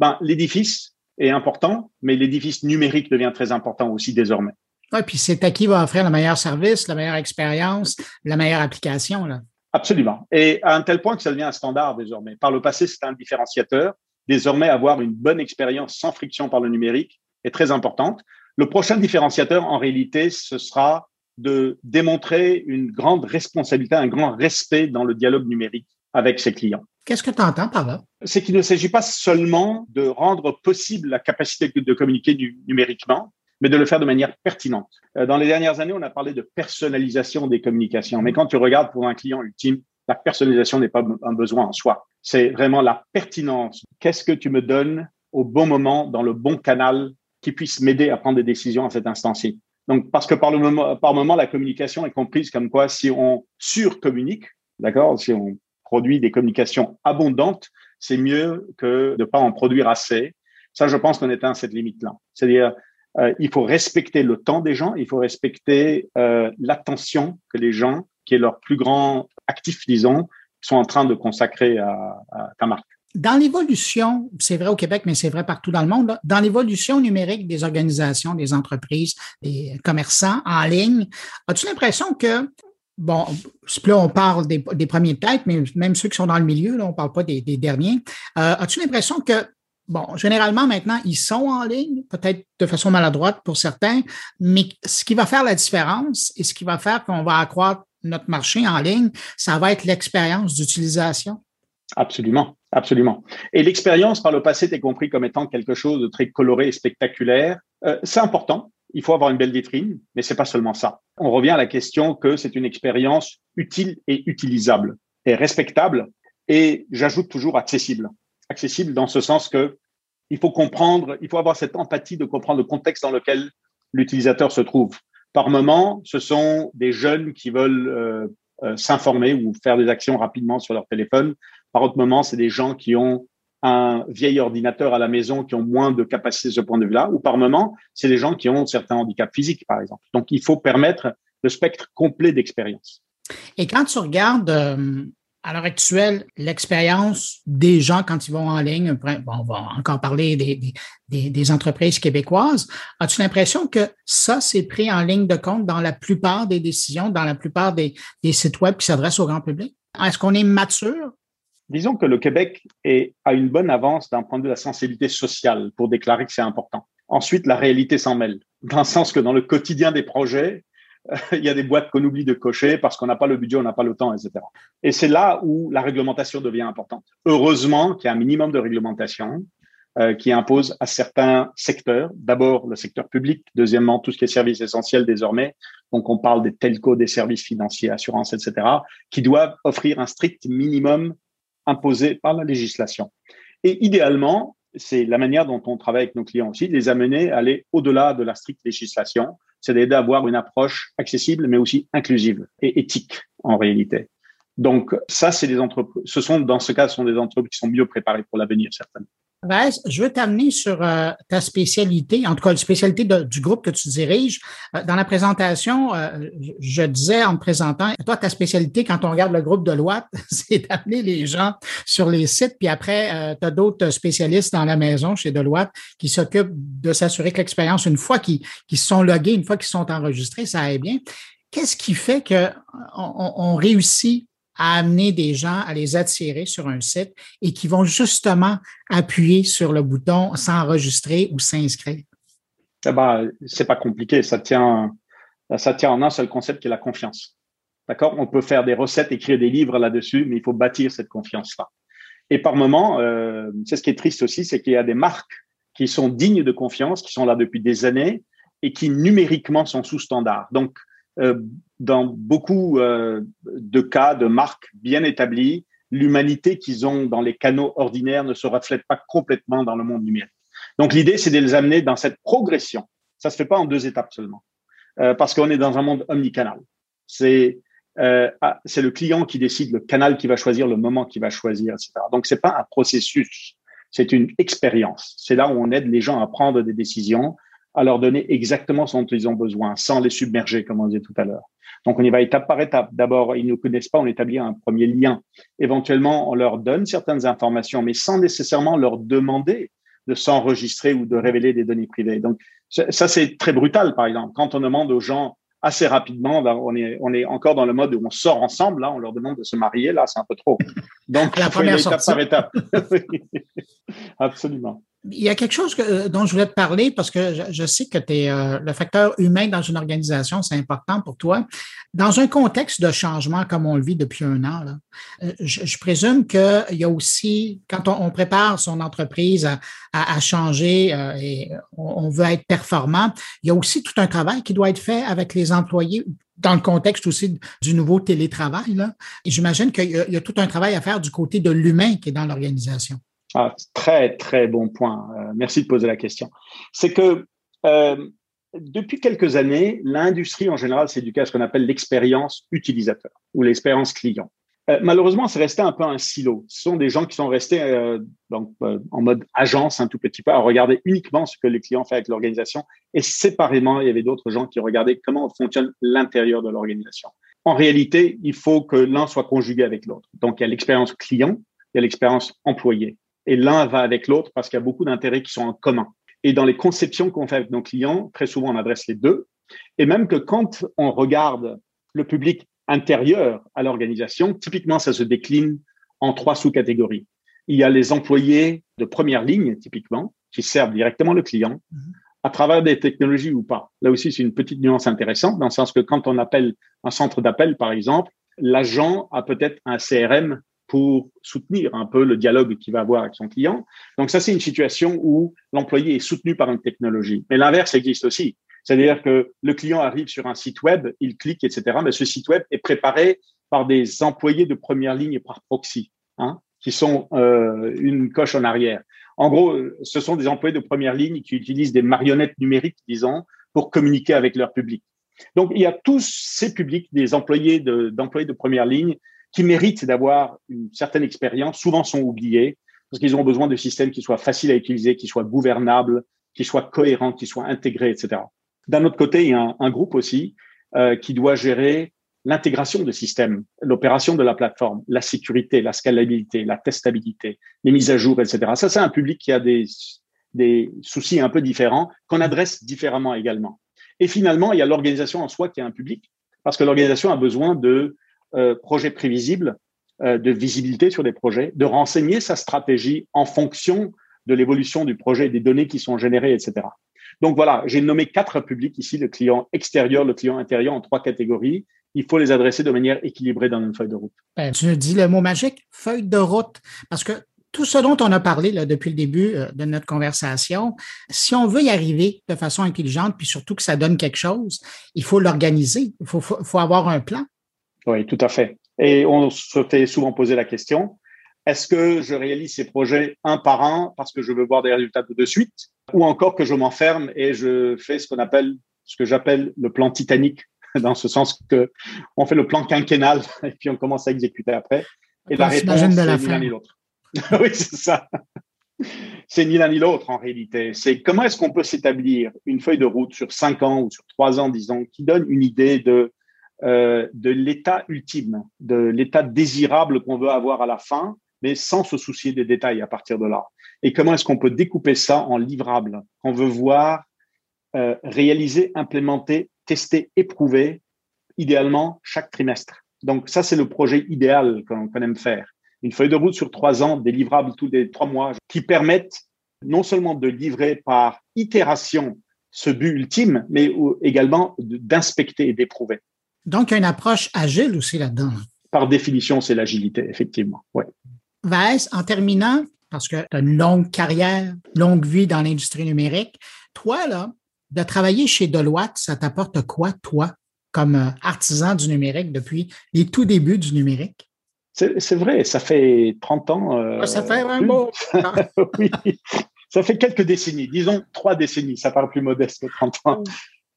Ben, l'édifice est important, mais l'édifice numérique devient très important aussi désormais. Oui, puis c'est à qui va offrir le meilleur service, la meilleure expérience, la meilleure application. Là. Absolument. Et à un tel point que ça devient un standard désormais. Par le passé, c'était un différenciateur. Désormais, avoir une bonne expérience sans friction par le numérique est très importante. Le prochain différenciateur, en réalité, ce sera de démontrer une grande responsabilité, un grand respect dans le dialogue numérique avec ses clients. Qu'est-ce que tu entends par là? C'est qu'il ne s'agit pas seulement de rendre possible la capacité de communiquer numériquement, mais de le faire de manière pertinente. Euh, dans les dernières années, on a parlé de personnalisation des communications, mais quand tu regardes pour un client ultime, la personnalisation n'est pas un besoin en soi. C'est vraiment la pertinence. Qu'est-ce que tu me donnes au bon moment, dans le bon canal, qui puisse m'aider à prendre des décisions à cet instant-ci? Donc, parce que par le moment, par moment, la communication est comprise comme quoi si on surcommunique, d'accord, si on produit des communications abondantes, c'est mieux que de pas en produire assez. Ça, je pense qu'on éteint cette limite-là. C'est-à-dire, Euh, il faut respecter le temps des gens, il faut respecter euh, l'attention que les gens, qui est leur plus grand actif, disons, sont en train de consacrer à, à ta marque. Dans l'évolution, c'est vrai au Québec, mais c'est vrai partout dans le monde, dans l'évolution numérique des organisations, des entreprises, des commerçants en ligne, as-tu l'impression que, bon, là, on parle des, premiers têtes, mais même ceux qui sont dans le milieu, là, on ne parle pas des, derniers, euh, as-tu l'impression que Bon, généralement, maintenant, ils sont en ligne, peut-être de façon maladroite pour certains, mais ce qui va faire la différence et ce qui va faire qu'on va accroître notre marché en ligne, ça va être l'expérience d'utilisation. Absolument, absolument. Et l'expérience par le passé était compris comme étant quelque chose de très coloré et spectaculaire. Euh, c'est important. Il faut avoir une belle vitrine, mais c'est pas seulement ça. On revient à la question que c'est une expérience utile et utilisable et respectable. Et j'ajoute toujours accessible accessible dans ce sens que il faut comprendre, il faut avoir cette empathie de comprendre le contexte dans lequel l'utilisateur se trouve. Par moment, ce sont des jeunes qui veulent euh, euh, s'informer ou faire des actions rapidement sur leur téléphone. Par autre moment, c'est des gens qui ont un vieil ordinateur à la maison, qui ont moins de capacité de ce point de vue-là. Ou par moment, c'est des gens qui ont certains handicaps physiques, par exemple. Donc, il faut permettre le spectre complet d'expérience. Et quand tu regardes euh, à l'heure actuelle, l'expérience des gens quand ils vont en ligne, on va encore parler des, des, entreprises québécoises, as-tu l'impression que ça, c'est pris en ligne de compte dans la plupart des décisions, dans la plupart des, sites web qui s'adressent au grand public? Est-ce qu'on est mature? Disons que le Québec est, a une bonne avance d'un point de vue de la sensibilité sociale pour déclarer que c'est important. Ensuite, la réalité s'en mêle, dans le sens que dans le quotidien des projets, il y a des boîtes qu'on oublie de cocher parce qu'on n'a pas le budget, on n'a pas le temps, etc. Et c'est là où la réglementation devient importante. Heureusement qu'il y a un minimum de réglementation euh, qui impose à certains secteurs, d'abord le secteur public, deuxièmement tout ce qui est services essentiels désormais, donc on parle des telcos, des services financiers, assurances, etc., qui doivent offrir un strict minimum imposé par la législation. Et idéalement, c'est la manière dont on travaille avec nos clients aussi, de les amener à aller au-delà de la stricte législation c'est d'aider à avoir une approche accessible, mais aussi inclusive et éthique en réalité. Donc ça, c'est des entreprises. Ce sont dans ce cas, ce sont des entreprises qui sont mieux préparées pour l'avenir, certainement. Je veux t'amener sur euh, ta spécialité, en tout cas la spécialité du groupe que tu diriges. Euh, dans la présentation, euh, je disais en me présentant, toi, ta spécialité, quand on regarde le groupe de loi, c'est d'amener les gens sur les sites, puis après, tu as d'autres spécialistes dans la maison chez Deloitte qui s'occupent de s'assurer que l'expérience, une fois qu'ils sont logués, une fois qu'ils sont enregistrés, ça aille bien. Qu'est-ce qui fait qu'on on réussit à amener des gens, à les attirer sur un site et qui vont justement appuyer sur le bouton s'enregistrer ou s'inscrire? Eh ben, c'est pas compliqué. Ça tient, ça tient en un seul concept qui est la confiance. D'accord? On peut faire des recettes, écrire des livres là-dessus, mais il faut bâtir cette confiance-là. Et par moment, euh, c'est ce qui est triste aussi, c'est qu'il y a des marques qui sont dignes de confiance, qui sont là depuis des années et qui numériquement sont sous standard. Donc, dans beaucoup euh, de cas de marques bien établies, l'humanité qu'ils ont dans les canaux ordinaires ne se reflète pas complètement dans le monde numérique. Donc l'idée, c'est de les amener dans cette progression. Ça se fait pas en deux étapes seulement, euh, parce qu'on est dans un monde omnicanal. C'est euh, ah, c'est le client qui décide le canal qu'il va choisir, le moment qu'il va choisir, etc. Donc c'est pas un processus, c'est une expérience. C'est là où on aide les gens à prendre des décisions à leur donner exactement ce dont ils ont besoin, sans les submerger, comme on disait tout à l'heure. Donc, on y va étape par étape. D'abord, ils ne connaissent pas, on établit un premier lien. Éventuellement, on leur donne certaines informations, mais sans nécessairement leur demander de s'enregistrer ou de révéler des données privées. Donc, ça, c'est très brutal, par exemple. Quand on demande aux gens assez rapidement, on est, on est encore dans le mode où on sort ensemble, là, on leur demande de se marier, là, c'est un peu trop. Donc, la première étape par étape. Absolument. Il y a quelque chose que, dont je voulais te parler parce que je, sais que es, euh, le facteur humain dans une organisation, c'est important pour toi. Dans un contexte de changement comme on le vit depuis un an, là, euh, je, présume qu'il y a aussi, quand on, prépare son entreprise à, à, changer euh, et on, veut être performant, il y a aussi tout un travail qui doit être fait avec les employés dans le contexte aussi du nouveau télétravail. Et j'imagine qu'il y, y a tout un travail à faire du côté de l'humain qui est dans l'organisation. Ah, très, très bon point. Euh, merci de poser la question. C'est que euh, depuis quelques années, l'industrie en général s'éduque à ce qu'on appelle l'expérience utilisateur ou l'expérience client. Euh, malheureusement, c'est resté un peu un silo. Ce sont des gens qui sont restés euh, donc, en mode agence un tout petit peu à regarder uniquement ce que les clients font avec l'organisation et séparément, il y avait d'autres gens qui regardaient comment fonctionne l'intérieur de l'organisation. En réalité, il faut que l'un soit conjugué avec l'autre. Donc, il y a l'expérience client, il y a l'expérience employé. Et l'un va avec l'autre parce qu'il y a beaucoup d'intérêts qui sont en commun. Et dans les conceptions qu'on fait avec nos clients, très souvent, on adresse les deux. Et même que quand on regarde le public intérieur à l'organisation, typiquement, ça se décline en trois sous-catégories. Il y a les employés de première ligne, typiquement, qui servent directement le client à travers des technologies ou pas. Là aussi, c'est une petite nuance intéressante, dans le sens que quand on appelle un centre d'appel, par exemple, l'agent a peut-être un CRM pour soutenir un peu le dialogue qu'il va avoir avec son client. Donc ça, c'est une situation où l'employé est soutenu par une technologie. Mais l'inverse existe aussi. C'est-à-dire que le client arrive sur un site web, il clique, etc. Mais ce site web est préparé par des employés de première ligne par proxy, hein, qui sont euh, une coche en arrière. En gros, ce sont des employés de première ligne qui utilisent des marionnettes numériques, disons, pour communiquer avec leur public. Donc, il y a tous ces publics, des employés d'employés de, de première ligne, qui méritent d'avoir une certaine expérience, souvent sont oubliés, parce qu'ils ont besoin de systèmes qui soient faciles à utiliser, qui soient gouvernables, qui soient cohérents, qui soient intégrés, etc. D'un autre côté, il y a un, groupe aussi euh, qui doit gérer l'intégration de systèmes, l'opération de la plateforme, la sécurité, la scalabilité, la testabilité, les mises à jour, etc. Ça, c'est un public qui a des, des soucis un peu différents, qu'on adresse différemment également. Et finalement, il y a l'organisation en soi qui est un public, parce que l'organisation a besoin de euh, projets prévisibles, euh, de visibilité sur des projets, de renseigner sa stratégie en fonction de l'évolution du projet, des données qui sont générées, etc. Donc voilà, j'ai nommé quatre publics ici, le client extérieur, le client intérieur en trois catégories. Il faut les adresser de manière équilibrée dans une feuille de route. Ben, tu dis le mot magique, feuille de route, parce que tout ce dont on a parlé là, depuis le début euh, de notre conversation, si on veut y arriver de façon intelligente, puis surtout que ça donne quelque chose, il faut l'organiser, il faut, faut avoir un plan. Oui, tout à fait. Et on se fait souvent poser la question, est-ce que je réalise ces projets un par un parce que je veux voir des résultats tout de suite ou encore que je m'enferme et je fais ce qu'on appelle, ce que j'appelle le plan Titanic dans ce sens que on fait le plan quinquennal et puis on commence à exécuter après. Et la réponse, c'est ni l'un ni l'autre. oui, c'est ça. C'est ni l'un ni l'autre en réalité. C'est comment est-ce qu'on peut s'établir une feuille de route sur cinq ans ou sur trois ans, disons, qui donne une idée de euh, de l'état ultime, de l'état désirable qu'on veut avoir à la fin, mais sans se soucier des détails à partir de là. Et comment est-ce qu'on peut découper ça en livrables qu'on veut voir euh, réaliser, implémenter, tester, éprouver, idéalement chaque trimestre. Donc ça, c'est le projet idéal qu'on aime faire. Une feuille de route sur trois ans, des livrables tous les trois mois, qui permettent non seulement de livrer par itération ce but ultime, mais également d'inspecter et d'éprouver. Donc, il y a une approche agile aussi là-dedans. Par définition, c'est l'agilité, effectivement. Ouais. En terminant, parce que tu as une longue carrière, longue vie dans l'industrie numérique, toi, là, de travailler chez Deloitte, ça t'apporte quoi, toi, comme euh, artisan du numérique depuis les tout débuts du numérique? C'est vrai, ça fait 30 ans. Euh, ça fait un mot. oui, ça fait quelques décennies, disons trois décennies, ça paraît plus modeste que 30 ans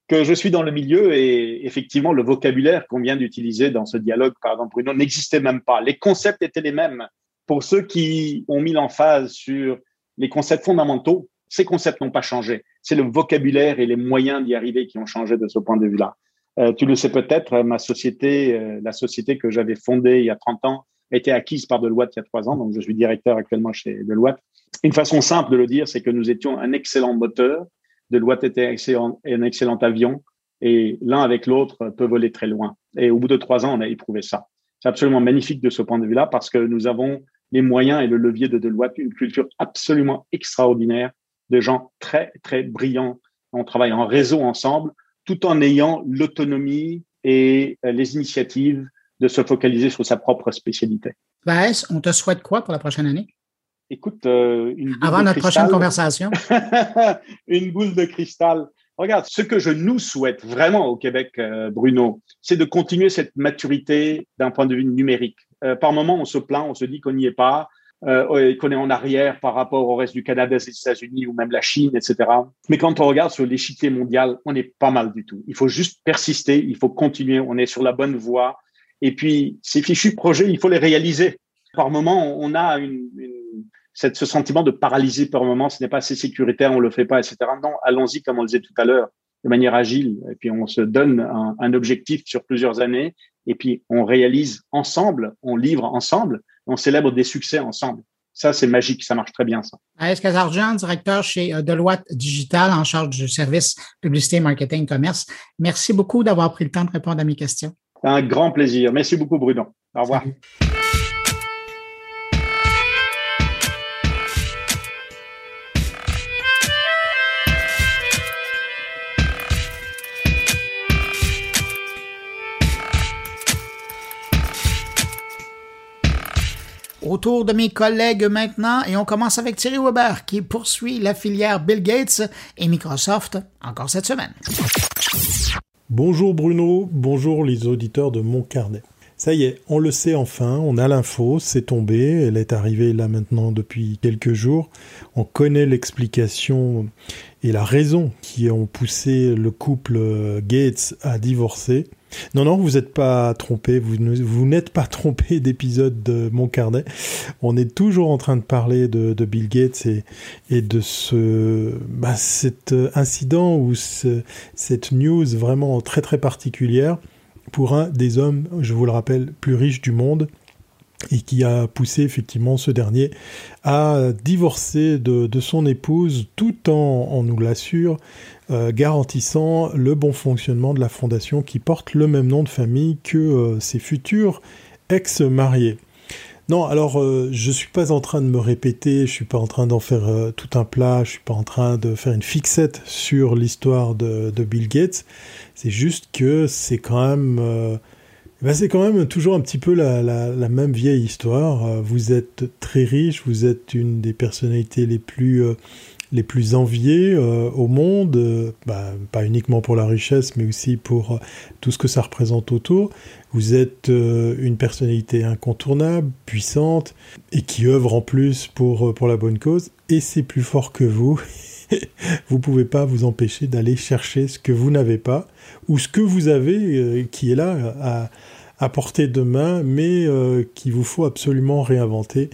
que je suis dans le milieu et effectivement, le vocabulaire qu'on vient d'utiliser dans ce dialogue, par exemple, Bruno, n'existait même pas. Les concepts étaient les mêmes. Pour ceux qui ont mis l'emphase sur les concepts fondamentaux, ces concepts n'ont pas changé. C'est le vocabulaire et les moyens d'y arriver qui ont changé de ce point de vue-là. Euh, tu le sais peut-être, ma société, euh, la société que j'avais fondée il y a 30 ans, a été acquise par Deloitte il y a trois ans. Donc, je suis directeur actuellement chez Deloitte. Une façon simple de le dire, c'est que nous étions un excellent moteur Deloitte était un excellent avion et l'un avec l'autre peut voler très loin. Et au bout de trois ans, on a éprouvé ça. C'est absolument magnifique de ce point de vue-là parce que nous avons les moyens et le levier de Deloitte, une culture absolument extraordinaire de gens très, très brillants. On travaille en réseau ensemble tout en ayant l'autonomie et les initiatives de se focaliser sur sa propre spécialité. Vaes, on te souhaite quoi pour la prochaine année? Écoute, euh, une Avant notre prochaine conversation. une boule de cristal. Regarde, ce que je nous souhaite vraiment au Québec, euh, Bruno, c'est de continuer cette maturité d'un point de vue numérique. Euh, par moment, on se plaint, on se dit qu'on n'y est pas, qu'on est en arrière par rapport au reste du Canada, des États-Unis ou même la Chine, etc. Mais quand on regarde sur l'échiquier mondial, on est pas mal du tout. Il faut juste persister, il faut continuer, on est sur la bonne voie. Et puis, ces fichus projets, il faut les réaliser. Par moment, on a une, cette, ce sentiment de paralysie par moment, ce n'est pas assez sécuritaire, on le fait pas, etc. Non, allons-y, comme on le disait tout à l'heure, de manière agile. Et puis, on se donne un, un, objectif sur plusieurs années. Et puis, on réalise ensemble, on livre ensemble, on célèbre des succès ensemble. Ça, c'est magique, ça marche très bien, ça. Est-ce Kazarjan, directeur chez euh, Deloitte Digital en charge du service publicité, marketing, commerce. Merci beaucoup d'avoir pris le temps de répondre à mes questions. Un grand plaisir. Merci beaucoup, Bruno. Au revoir. Autour de mes collègues maintenant, et on commence avec Thierry Weber qui poursuit la filière Bill Gates et Microsoft encore cette semaine. Bonjour Bruno, bonjour les auditeurs de mon carnet. Ça y est, on le sait enfin, on a l'info, c'est tombé, elle est arrivée là maintenant depuis quelques jours. On connaît l'explication et la raison qui ont poussé le couple Gates à divorcer. Non, non, vous n'êtes pas trompé, vous, n'êtes pas trompé d'épisode de Mon Carnet. On est toujours en train de parler de, Bill Gates et, de ce, bah, cet incident ou cette news vraiment très très particulière pour un des hommes, je vous le rappelle, plus riches du monde et qui a poussé effectivement ce dernier à divorcer de, son épouse tout en, on nous l'assure, euh, garantissant le bon fonctionnement de la fondation qui porte le même nom de famille que euh, ses futurs ex-mariés. Non, alors euh, je suis pas en train de me répéter, je suis pas en train d'en faire tout un plat, je suis pas en train de faire une fixette sur l'histoire de, de, Bill Gates. C'est juste que c'est quand même ben c'est quand même toujours un petit peu la, même vieille histoire. Euh, vous êtes très riche, vous êtes une des personnalités les plus, euh, les plus enviées euh, au monde, bah, pas uniquement pour la richesse, mais aussi pour tout ce que ça représente autour. Vous êtes une personnalité incontournable, puissante, et qui œuvre en plus pour, pour la bonne cause, et c'est plus fort que vous. vous pouvez pas vous empêcher d'aller chercher ce que vous n'avez pas, ou ce que vous avez qui est là à à portée de main, mais euh, qu'il vous faut absolument réinventer.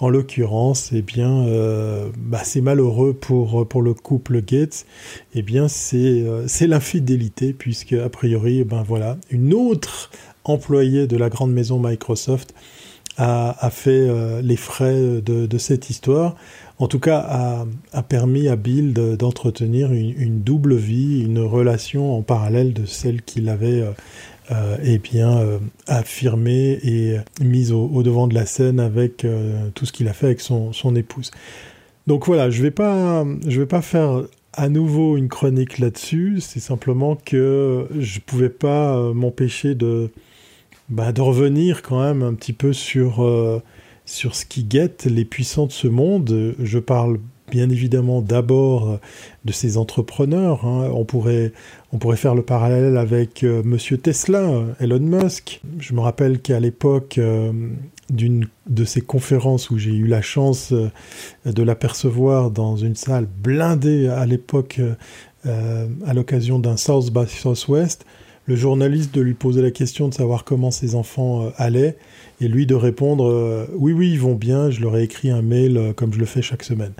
En l'occurrence, eh bien, euh, bah, c'est malheureux pour, pour le couple Gates. Eh bien, c'est euh, c'est l'infidélité, puisque a priori, eh ben voilà, une autre employée de la grande maison Microsoft a, a fait les frais de, de, cette histoire. En tout cas, a, a permis à Bill d'entretenir une, une, double vie, une relation en parallèle de celle qu'il avait euh, bien, euh, affirmé et mise au, devant de la scène avec euh, tout ce qu'il a fait avec son, son épouse. Donc voilà, je vais pas, vais pas faire à nouveau une chronique là-dessus. C'est simplement que je pouvais pas m'empêcher de, bah, de revenir quand même un petit peu sur, sur ce qui guette les puissants de ce monde. Je parle bien évidemment d'abord de ces entrepreneurs. Hein. On, pourrait, on pourrait faire le parallèle avec euh, Monsieur Tesla, Elon Musk. Je me rappelle qu'à l'époque euh, d'une de ces conférences où j'ai eu la chance euh, de l'apercevoir dans une salle blindée à l'époque à l'occasion d'un South by Southwest, le journaliste de lui poser la question de savoir comment ses enfants allaient et lui de répondre oui oui ils vont bien, je leur ai écrit un mail comme je le fais chaque semaine.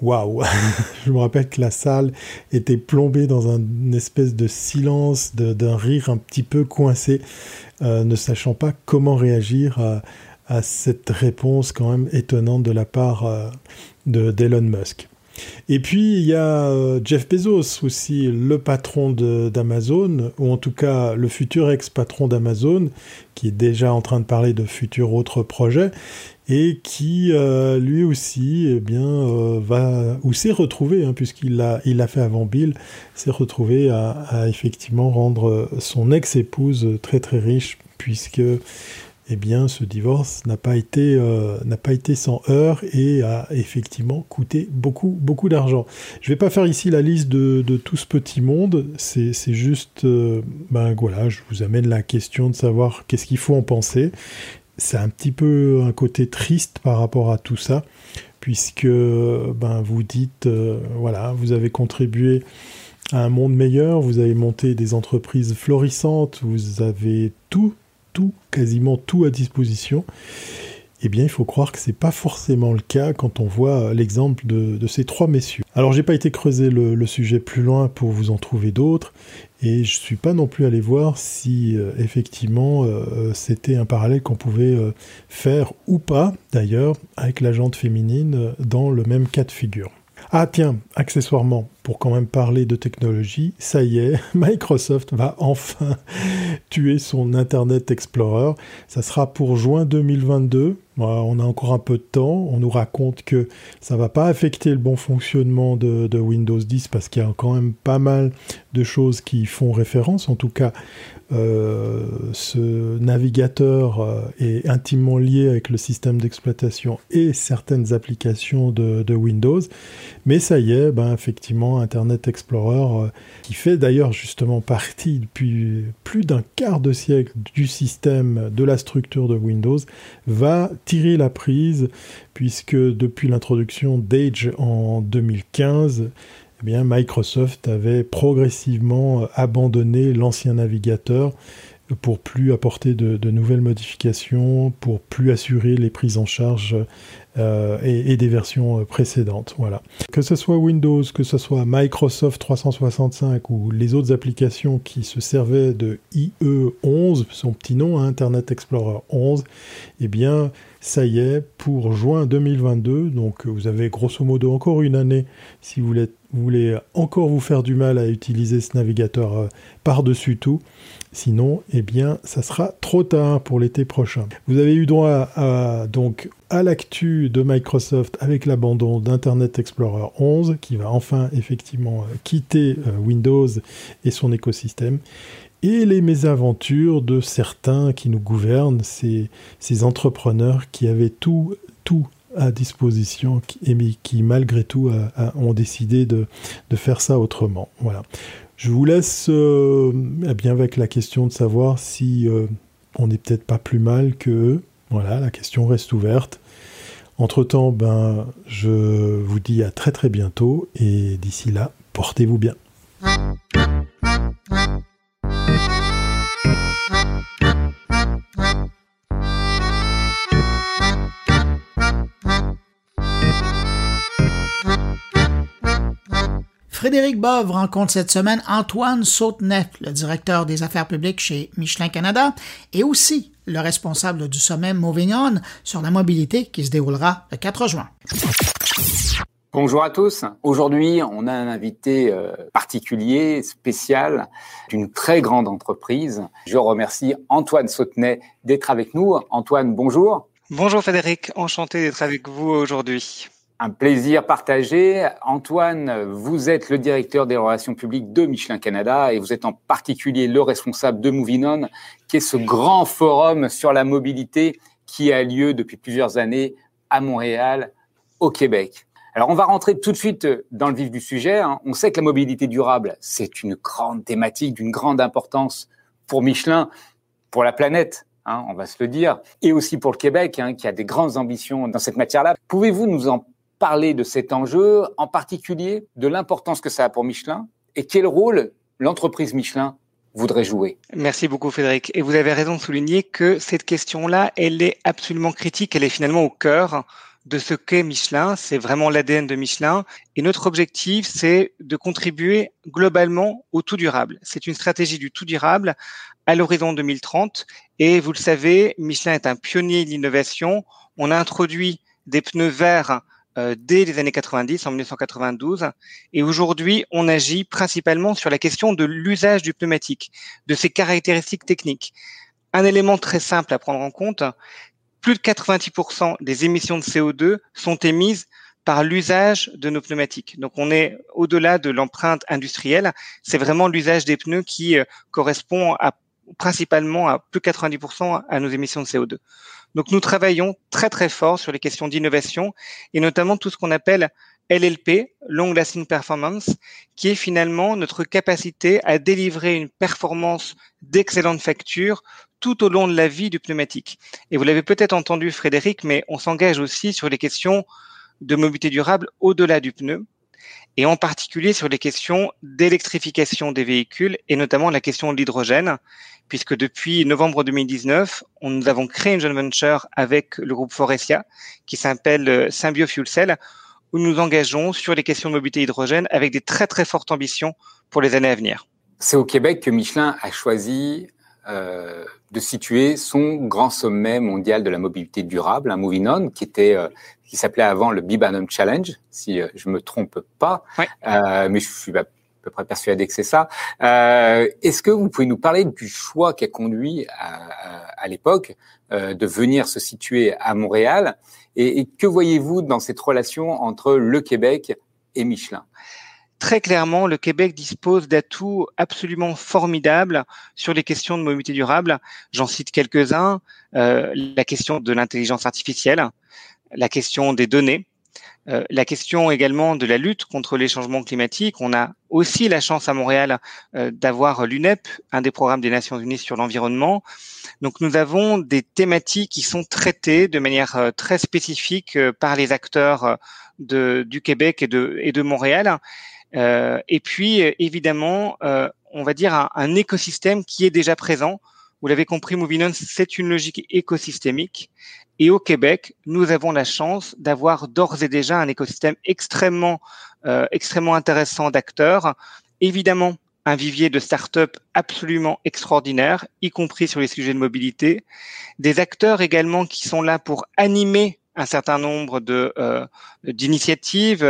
Waouh Je me rappelle que la salle était plombée dans un, une espèce de silence, d'un rire un petit peu coincé, euh, ne sachant pas comment réagir à, cette réponse quand même étonnante de la part euh, d'Elon Musk. Et puis il y a euh, Jeff Bezos aussi, le patron d'Amazon, ou en tout cas le futur ex-patron d'Amazon, qui est déjà en train de parler de futurs autres projets, et qui euh, lui aussi eh bien euh, va ou s'est retrouvé hein, puisqu'il l'a il l'a fait avant Bill s'est retrouvé à, effectivement rendre son ex-épouse très très riche puisque eh bien ce divorce n'a pas été euh, n'a pas été sans heurts et a effectivement coûté beaucoup beaucoup d'argent. Je vais pas faire ici la liste de, tout ce petit monde, c'est juste ben voilà, je vous amène la question de savoir qu'est-ce qu'il faut en penser c'est un petit peu un côté triste par rapport à tout ça, puisque ben, vous dites, euh, voilà, vous avez contribué à un monde meilleur, vous avez monté des entreprises florissantes, vous avez tout tout, quasiment tout à disposition. Eh bien, il faut croire que c'est pas forcément le cas quand on voit l'exemple de, ces trois messieurs. Alors, j'ai pas été creuser le, sujet plus loin pour vous en trouver d'autres, et je suis pas non plus allé voir si euh, effectivement euh, c'était un parallèle qu'on pouvait euh, faire ou pas, d'ailleurs, avec la jante féminine dans le même cas de figure. Ah tiens, accessoirement, pour quand même parler de technologie, ça y est, Microsoft va enfin tuer son Internet Explorer. Ça sera pour juin 2022. On a encore un peu de temps. On nous raconte que ça va pas affecter le bon fonctionnement de, de Windows 10 parce qu'il y a quand même pas mal de choses qui font référence. En tout cas, euh, ce navigateur euh, est intimement lié avec le système d'exploitation et certaines applications de, Windows. Mais ça y est, ben, effectivement, Internet Explorer, euh, qui fait d'ailleurs justement partie depuis plus d'un quart de siècle du système, de la structure de Windows, va tirer la prise, puisque depuis l'introduction d'Edge en 2015, eh bien, Microsoft avait progressivement euh, abandonné l'ancien navigateur pour plus apporter de, nouvelles modifications, pour plus assurer les prises en charge euh, et, des versions euh, précédentes. Voilà. Que ce soit Windows, que ce soit Microsoft 365 ou les autres applications qui se servaient de IE11, son petit nom, hein, Internet Explorer 11, eh bien, ça y est, pour juin 2022, donc vous avez grosso modo encore une année si vous voulez, encore vous faire du mal à utiliser ce navigateur euh, par-dessus tout. Sinon, eh bien, ça sera trop tard pour l'été prochain. Vous avez eu droit à, donc à l'actu de Microsoft avec l'abandon d'Internet Explorer 11, qui va enfin effectivement euh, quitter euh, Windows et son écosystème et les mésaventures de certains qui nous gouvernent, ces, ces entrepreneurs qui avaient tout, tout à disposition et qui malgré tout ont décidé de, de, faire ça autrement. Voilà. Je vous laisse euh, eh bien avec la question de savoir si euh, on n'est peut-être pas plus mal que Voilà, la question reste ouverte. Entre-temps, ben, je vous dis à très très bientôt et d'ici là, portez-vous bien. Frédéric Bove rencontre cette semaine Antoine Sautenet, le directeur des affaires publiques chez Michelin Canada, et aussi le responsable du sommet Moving On sur la mobilité qui se déroulera le 4 juin. Bonjour à tous. Aujourd'hui, on a un invité euh, particulier, spécial, d'une très grande entreprise. Je remercie Antoine Sautenay d'être avec nous. Antoine, bonjour. Bonjour Frédéric, enchanté d'être avec vous aujourd'hui. Un plaisir partagé. Antoine, vous êtes le directeur des relations publiques de Michelin Canada et vous êtes en particulier le responsable de Movinon, qui est ce grand forum sur la mobilité qui a lieu depuis plusieurs années à Montréal, au Québec. Alors, on va rentrer tout de suite dans le vif du sujet. Hein. On sait que la mobilité durable, c'est une grande thématique d'une grande importance pour Michelin, pour la planète, hein, on va se le dire, et aussi pour le Québec, hein, qui a des grandes ambitions dans cette matière-là. Pouvez-vous nous en parler de cet enjeu, en particulier de l'importance que ça a pour Michelin et quel rôle l'entreprise Michelin voudrait jouer. Merci beaucoup Frédéric. Et vous avez raison de souligner que cette question-là, elle est absolument critique, elle est finalement au cœur de ce qu'est Michelin, c'est vraiment l'ADN de Michelin. Et notre objectif, c'est de contribuer globalement au tout durable. C'est une stratégie du tout durable à l'horizon 2030. Et vous le savez, Michelin est un pionnier de l'innovation. On a introduit des pneus verts euh, dès les années 90, en 1992. Et aujourd'hui, on agit principalement sur la question de l'usage du pneumatique, de ses caractéristiques techniques. Un élément très simple à prendre en compte, plus de 90% des émissions de CO2 sont émises par l'usage de nos pneumatiques. Donc on est au-delà de l'empreinte industrielle, c'est vraiment l'usage des pneus qui euh, correspond à, principalement à plus de 90% à nos émissions de CO2. Donc nous travaillons très très fort sur les questions d'innovation et notamment tout ce qu'on appelle LLP, Long Lasting Performance, qui est finalement notre capacité à délivrer une performance d'excellente facture tout au long de la vie du pneumatique. Et vous l'avez peut-être entendu, Frédéric, mais on s'engage aussi sur les questions de mobilité durable au-delà du pneu. et en particulier sur les questions d'électrification des véhicules et notamment la question de l'hydrogène, puisque depuis novembre 2019, on, nous avons créé une joint venture avec le groupe Forestia qui s'appelle euh, Symbio Fuel Cell, où nous engageons sur les questions de mobilité hydrogène avec des très très fortes ambitions pour les années à venir. C'est au Québec que Michelin a choisi euh, de situer son grand sommet mondial de la mobilité durable, un Moving On, qui était euh, qui s'appelait avant le Bibanum Challenge, si euh, je me trompe pas, mais je suis à peu près persuadé que c'est ça. Euh, Est-ce que vous pouvez nous parler du choix qui a conduit à, l'époque euh, de venir se situer à Montréal et, et que voyez-vous dans cette relation entre le Québec et Michelin? Très clairement, le Québec dispose d'atouts absolument formidables sur les questions de mobilité durable. J'en cite quelques-uns. Euh, la question de l'intelligence artificielle, la question des données, euh, la question également de la lutte contre les changements climatiques. On a aussi la chance à Montréal euh, d'avoir l'UNEP, un des programmes des Nations Unies sur l'environnement. Donc nous avons des thématiques qui sont traitées de manière euh, très spécifique par les acteurs du Québec et de, Montréal. et puis évidemment, on va dire un écosystème qui est déjà présent vous l'avez compris, Movinon, c'est une logique écosystémique. Et au Québec, nous avons la chance d'avoir d'ores et déjà un écosystème extrêmement, euh, extrêmement intéressant d'acteurs. Évidemment, un vivier de start-up absolument extraordinaire, y compris sur les sujets de mobilité. Des acteurs également qui sont là pour animer un certain nombre de euh, d'initiatives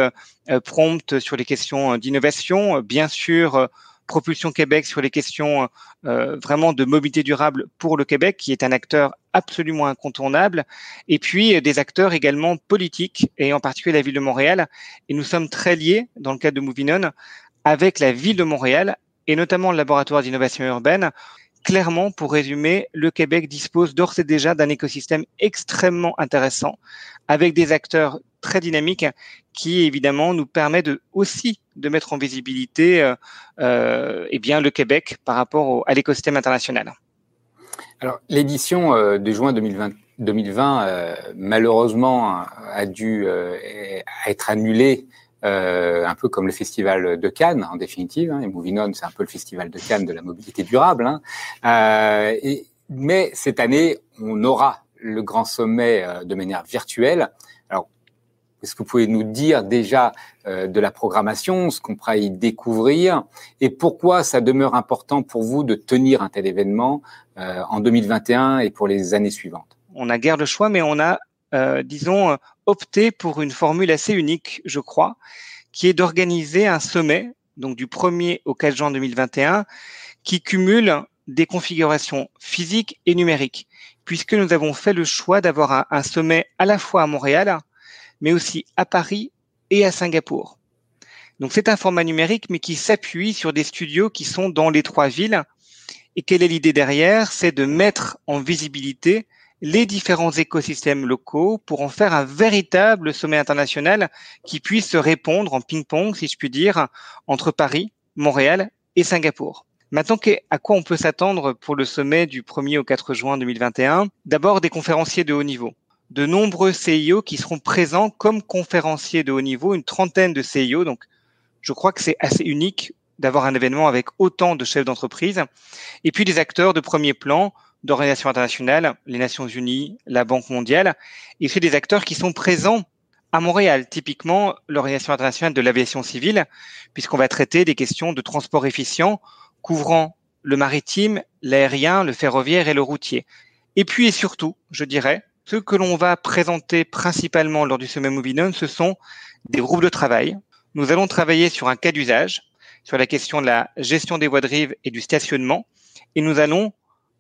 euh, promptes sur les questions d'innovation, bien sûr Propulsion Québec sur les questions euh, vraiment de mobilité durable pour le Québec, qui est un acteur absolument incontournable, et puis euh, des acteurs également politiques, et en particulier la ville de Montréal. Et nous sommes très liés, dans le cadre de Movinon, avec la ville de Montréal, et notamment le laboratoire d'innovation urbaine, clairement, pour résumer, le Québec dispose d'ores et déjà d'un écosystème extrêmement intéressant, avec des acteurs très dynamiques qui, évidemment, nous permet de, aussi de mettre en visibilité euh, euh eh bien, le Québec par rapport à l'écosystème international. Alors, l'édition euh, de juin 2020, 2020 euh, malheureusement, a dû être annulée euh, un peu comme le festival de Cannes en définitive. Hein, et Moving c'est un peu le festival de Cannes de la mobilité durable. Hein. Euh, mais cette année, on aura le grand sommet euh, de manière virtuelle. Alors, est-ce que vous pouvez nous dire déjà euh, de la programmation, ce qu'on pourra y découvrir, et pourquoi ça demeure important pour vous de tenir un tel événement euh, en 2021 et pour les années suivantes? On a guère le choix, mais on a disons, opté pour une formule assez unique, je crois, qui est d'organiser un sommet, donc du 1er au 4 juin 2021, qui cumule des configurations physiques et numériques, puisque nous avons fait le choix d'avoir un, un, sommet à la fois à Montréal, mais aussi à Paris et à Singapour. Donc c'est un format numérique, mais qui s'appuie sur des studios qui sont dans les trois villes. Et quelle est l'idée derrière? C'est de mettre en visibilité les différents écosystèmes locaux pour en faire un véritable sommet international qui puisse répondre en ping-pong, si je puis dire, entre Paris, Montréal et Singapour. Maintenant, à quoi on peut s'attendre pour le sommet du 1er au 4 juin 2021 D'abord, des conférenciers de haut niveau. De nombreux CIO qui seront présents comme conférenciers de haut niveau, une trentaine de CIO. Donc, je crois que c'est assez unique d'avoir un événement avec autant de chefs d'entreprise. Et puis des acteurs de premier plan, d'organisations internationales, les Nations Unies, la Banque mondiale, et c'est des acteurs qui sont présents à Montréal, typiquement l'Organisation internationale de l'aviation civile, puisqu'on va traiter des questions de transport efficient couvrant le maritime, l'aérien, le ferroviaire et le routier. Et puis et surtout, je dirais, ce que l'on va présenter principalement lors du sommet Movinon, ce sont des groupes de travail. Nous allons travailler sur un cas d'usage, sur la question de la gestion des voies de rive et du stationnement, et nous allons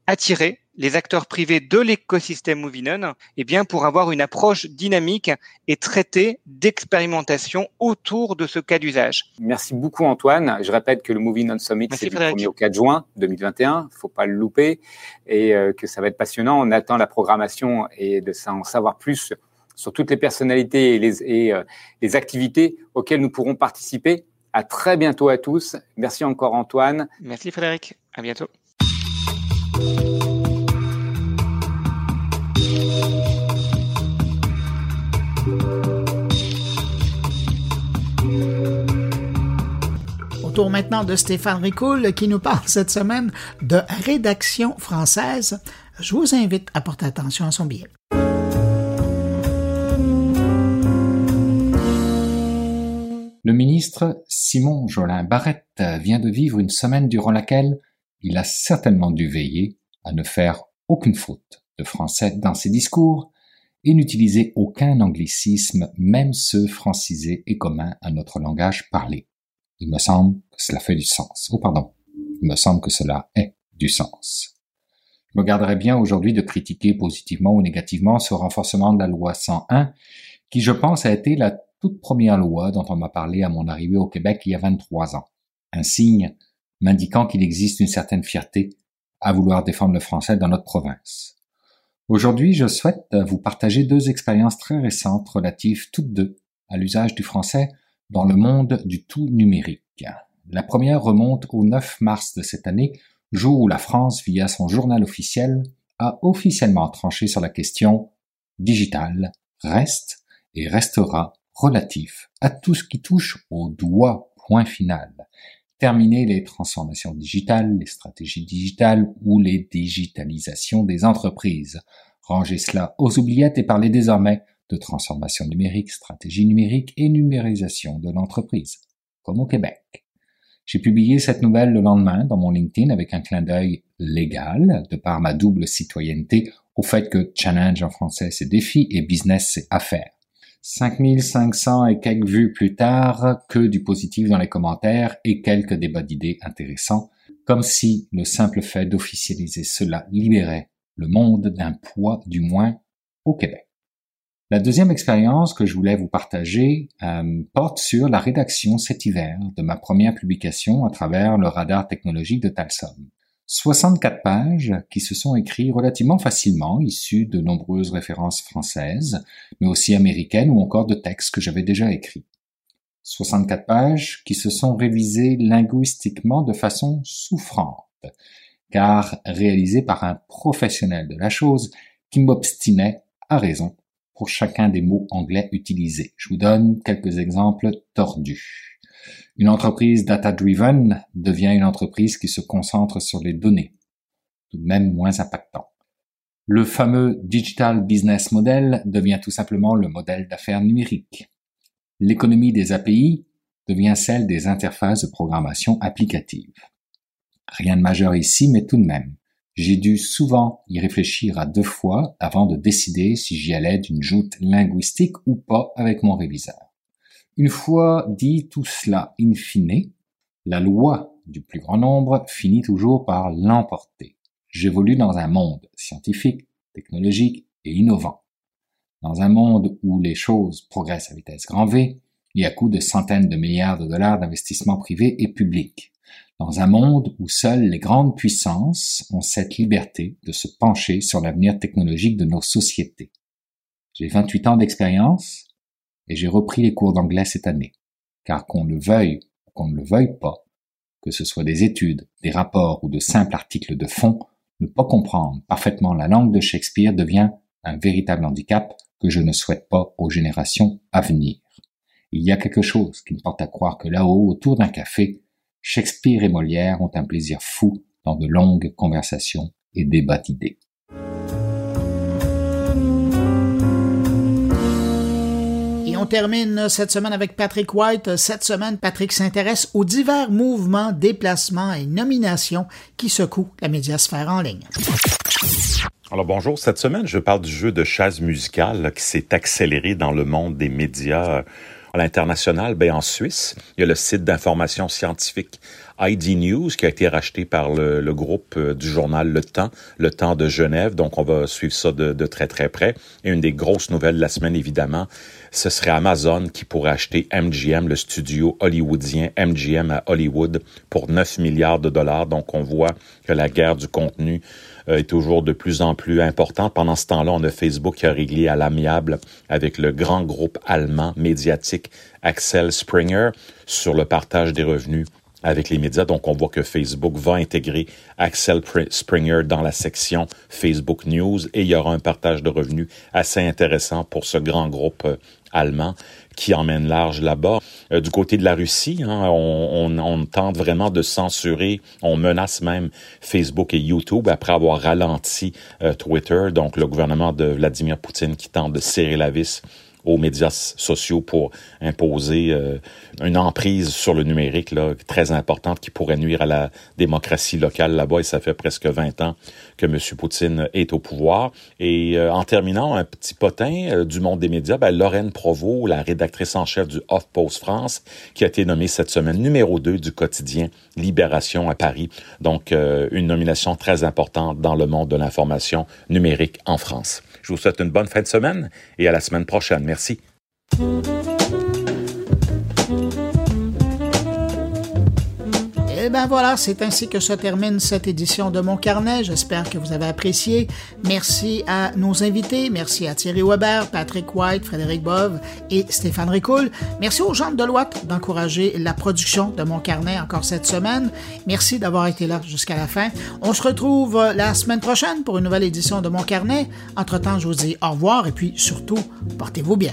attirer les acteurs privés de l'écosystème Movinon eh bien, pour avoir une approche dynamique et traiter d'expérimentation autour de ce cas d'usage. Merci beaucoup Antoine. Je répète que le Movinon Summit, c'est du 1er au 4 juin 2021. faut pas le louper et euh, que ça va être passionnant. On attend la programmation et de en savoir plus sur toutes les personnalités et les, et, euh, les activités auxquelles nous pourrons participer. À très bientôt à tous. Merci encore Antoine. Merci Frédéric. À bientôt. Tour maintenant de Stéphane Ricoul qui nous parle cette semaine de rédaction française. Je vous invite à porter attention à son billet. Le ministre Simon Jolin Barrette vient de vivre une semaine durant laquelle il a certainement dû veiller à ne faire aucune faute de français dans ses discours et n'utiliser aucun anglicisme, même ceux francisés et communs à notre langage parlé. Il me semble que cela fait du sens. Oh pardon, il me semble que cela est du sens. Je me garderai bien aujourd'hui de critiquer positivement ou négativement ce renforcement de la loi 101, qui je pense a été la toute première loi dont on m'a parlé à mon arrivée au Québec il y a 23 ans. Un signe m'indiquant qu'il existe une certaine fierté à vouloir défendre le français dans notre province. Aujourd'hui, je souhaite vous partager deux expériences très récentes relatives toutes deux à l'usage du français dans le monde du tout numérique. La première remonte au 9 mars de cette année, jour où la France, via son journal officiel, a officiellement tranché sur la question digital reste et restera relatif à tout ce qui touche au doigt point final. Terminer les transformations digitales, les stratégies digitales ou les digitalisations des entreprises. Ranger cela aux oubliettes et parler désormais de transformation numérique, stratégie numérique et numérisation de l'entreprise, comme au Québec. J'ai publié cette nouvelle le lendemain dans mon LinkedIn avec un clin d'œil légal, de par ma double citoyenneté, au fait que challenge en français c'est défi et business c'est affaires. 5500 et quelques vues plus tard, que du positif dans les commentaires et quelques débats d'idées intéressants, comme si le simple fait d'officialiser cela libérait le monde d'un poids du moins au Québec. La deuxième expérience que je voulais vous partager euh, porte sur la rédaction cet hiver de ma première publication à travers le radar technologique de Talsom. 64 pages qui se sont écrites relativement facilement, issues de nombreuses références françaises, mais aussi américaines ou encore de textes que j'avais déjà écrits. 64 pages qui se sont révisées linguistiquement de façon souffrante, car réalisées par un professionnel de la chose qui m'obstinait à raison pour chacun des mots anglais utilisés. Je vous donne quelques exemples tordus. Une entreprise data-driven devient une entreprise qui se concentre sur les données, tout de même moins impactant. Le fameux Digital Business Model devient tout simplement le modèle d'affaires numérique. L'économie des API devient celle des interfaces de programmation applicative. Rien de majeur ici, mais tout de même. J'ai dû souvent y réfléchir à deux fois avant de décider si j'y allais d'une joute linguistique ou pas avec mon réviseur. Une fois dit tout cela in fine, la loi du plus grand nombre finit toujours par l'emporter. J'évolue dans un monde scientifique, technologique et innovant. Dans un monde où les choses progressent à vitesse grand V et à coût de centaines de milliards de dollars d'investissements privés et publics. Dans un monde où seules les grandes puissances ont cette liberté de se pencher sur l'avenir technologique de nos sociétés. J'ai 28 ans d'expérience et j'ai repris les cours d'anglais cette année. Car qu'on le veuille ou qu'on ne le veuille pas, que ce soit des études, des rapports ou de simples articles de fond, ne pas comprendre parfaitement la langue de Shakespeare devient un véritable handicap que je ne souhaite pas aux générations à venir. Il y a quelque chose qui me porte à croire que là-haut, autour d'un café, Shakespeare et Molière ont un plaisir fou dans de longues conversations et débats d'idées. On termine cette semaine avec Patrick White. Cette semaine, Patrick s'intéresse aux divers mouvements, déplacements et nominations qui secouent la médiasphère en ligne. Alors bonjour, cette semaine, je parle du jeu de chasse musicale qui s'est accéléré dans le monde des médias à l'international, ben en Suisse, il y a le site d'information scientifique ID News qui a été racheté par le, groupe euh, du journal Le Temps, Le Temps de Genève. Donc, on va suivre ça de, de, très, très près. Et une des grosses nouvelles de la semaine, évidemment, ce serait Amazon qui pourrait acheter MGM, le studio hollywoodien MGM à Hollywood, pour 9 milliards de dollars. Donc, on voit que la guerre du contenu est toujours de plus en plus importante. Pendant ce temps-là, on a Facebook qui a réglé à l'amiable avec le grand groupe allemand médiatique Axel Springer sur le partage des revenus avec les médias. Donc, on voit que Facebook va intégrer Axel Springer dans la section Facebook News et il y aura un partage de revenus assez intéressant pour ce grand groupe euh, allemand qui emmène large là-bas. Euh, du côté de la Russie, hein, on, on, tente vraiment de censurer, on menace même Facebook et YouTube après avoir ralenti euh, Twitter, donc le gouvernement de Vladimir Poutine qui tente de serrer la vis aux médias sociaux pour imposer euh, une emprise sur le numérique très importante qui pourrait nuire à la démocratie locale là-bas. Et ça fait presque 20 ans que M. Poutine est au pouvoir. Et euh, en terminant, un petit potin euh, du monde des médias, ben, Lorraine Provost, la rédactrice en chef du Off-Post France, qui a été nommée cette semaine numéro 2 du quotidien Libération à Paris. Donc, une nomination très importante dans le monde de l'information numérique en France. Je vous souhaite une bonne fin de semaine et à la semaine prochaine. Merci. Et ben voilà, c'est ainsi que se termine cette édition de Mon Carnet. J'espère que vous avez apprécié. Merci à nos invités. Merci à Thierry Weber, Patrick White, Frédéric Bove et Stéphane Ricoul. Merci aux gens de Deloitte d'encourager la production de Mon Carnet encore cette semaine. Merci d'avoir été là jusqu'à la fin. On se retrouve la semaine prochaine pour une nouvelle édition de Mon Carnet. Entre-temps, je vous dis au revoir et puis surtout, portez-vous bien.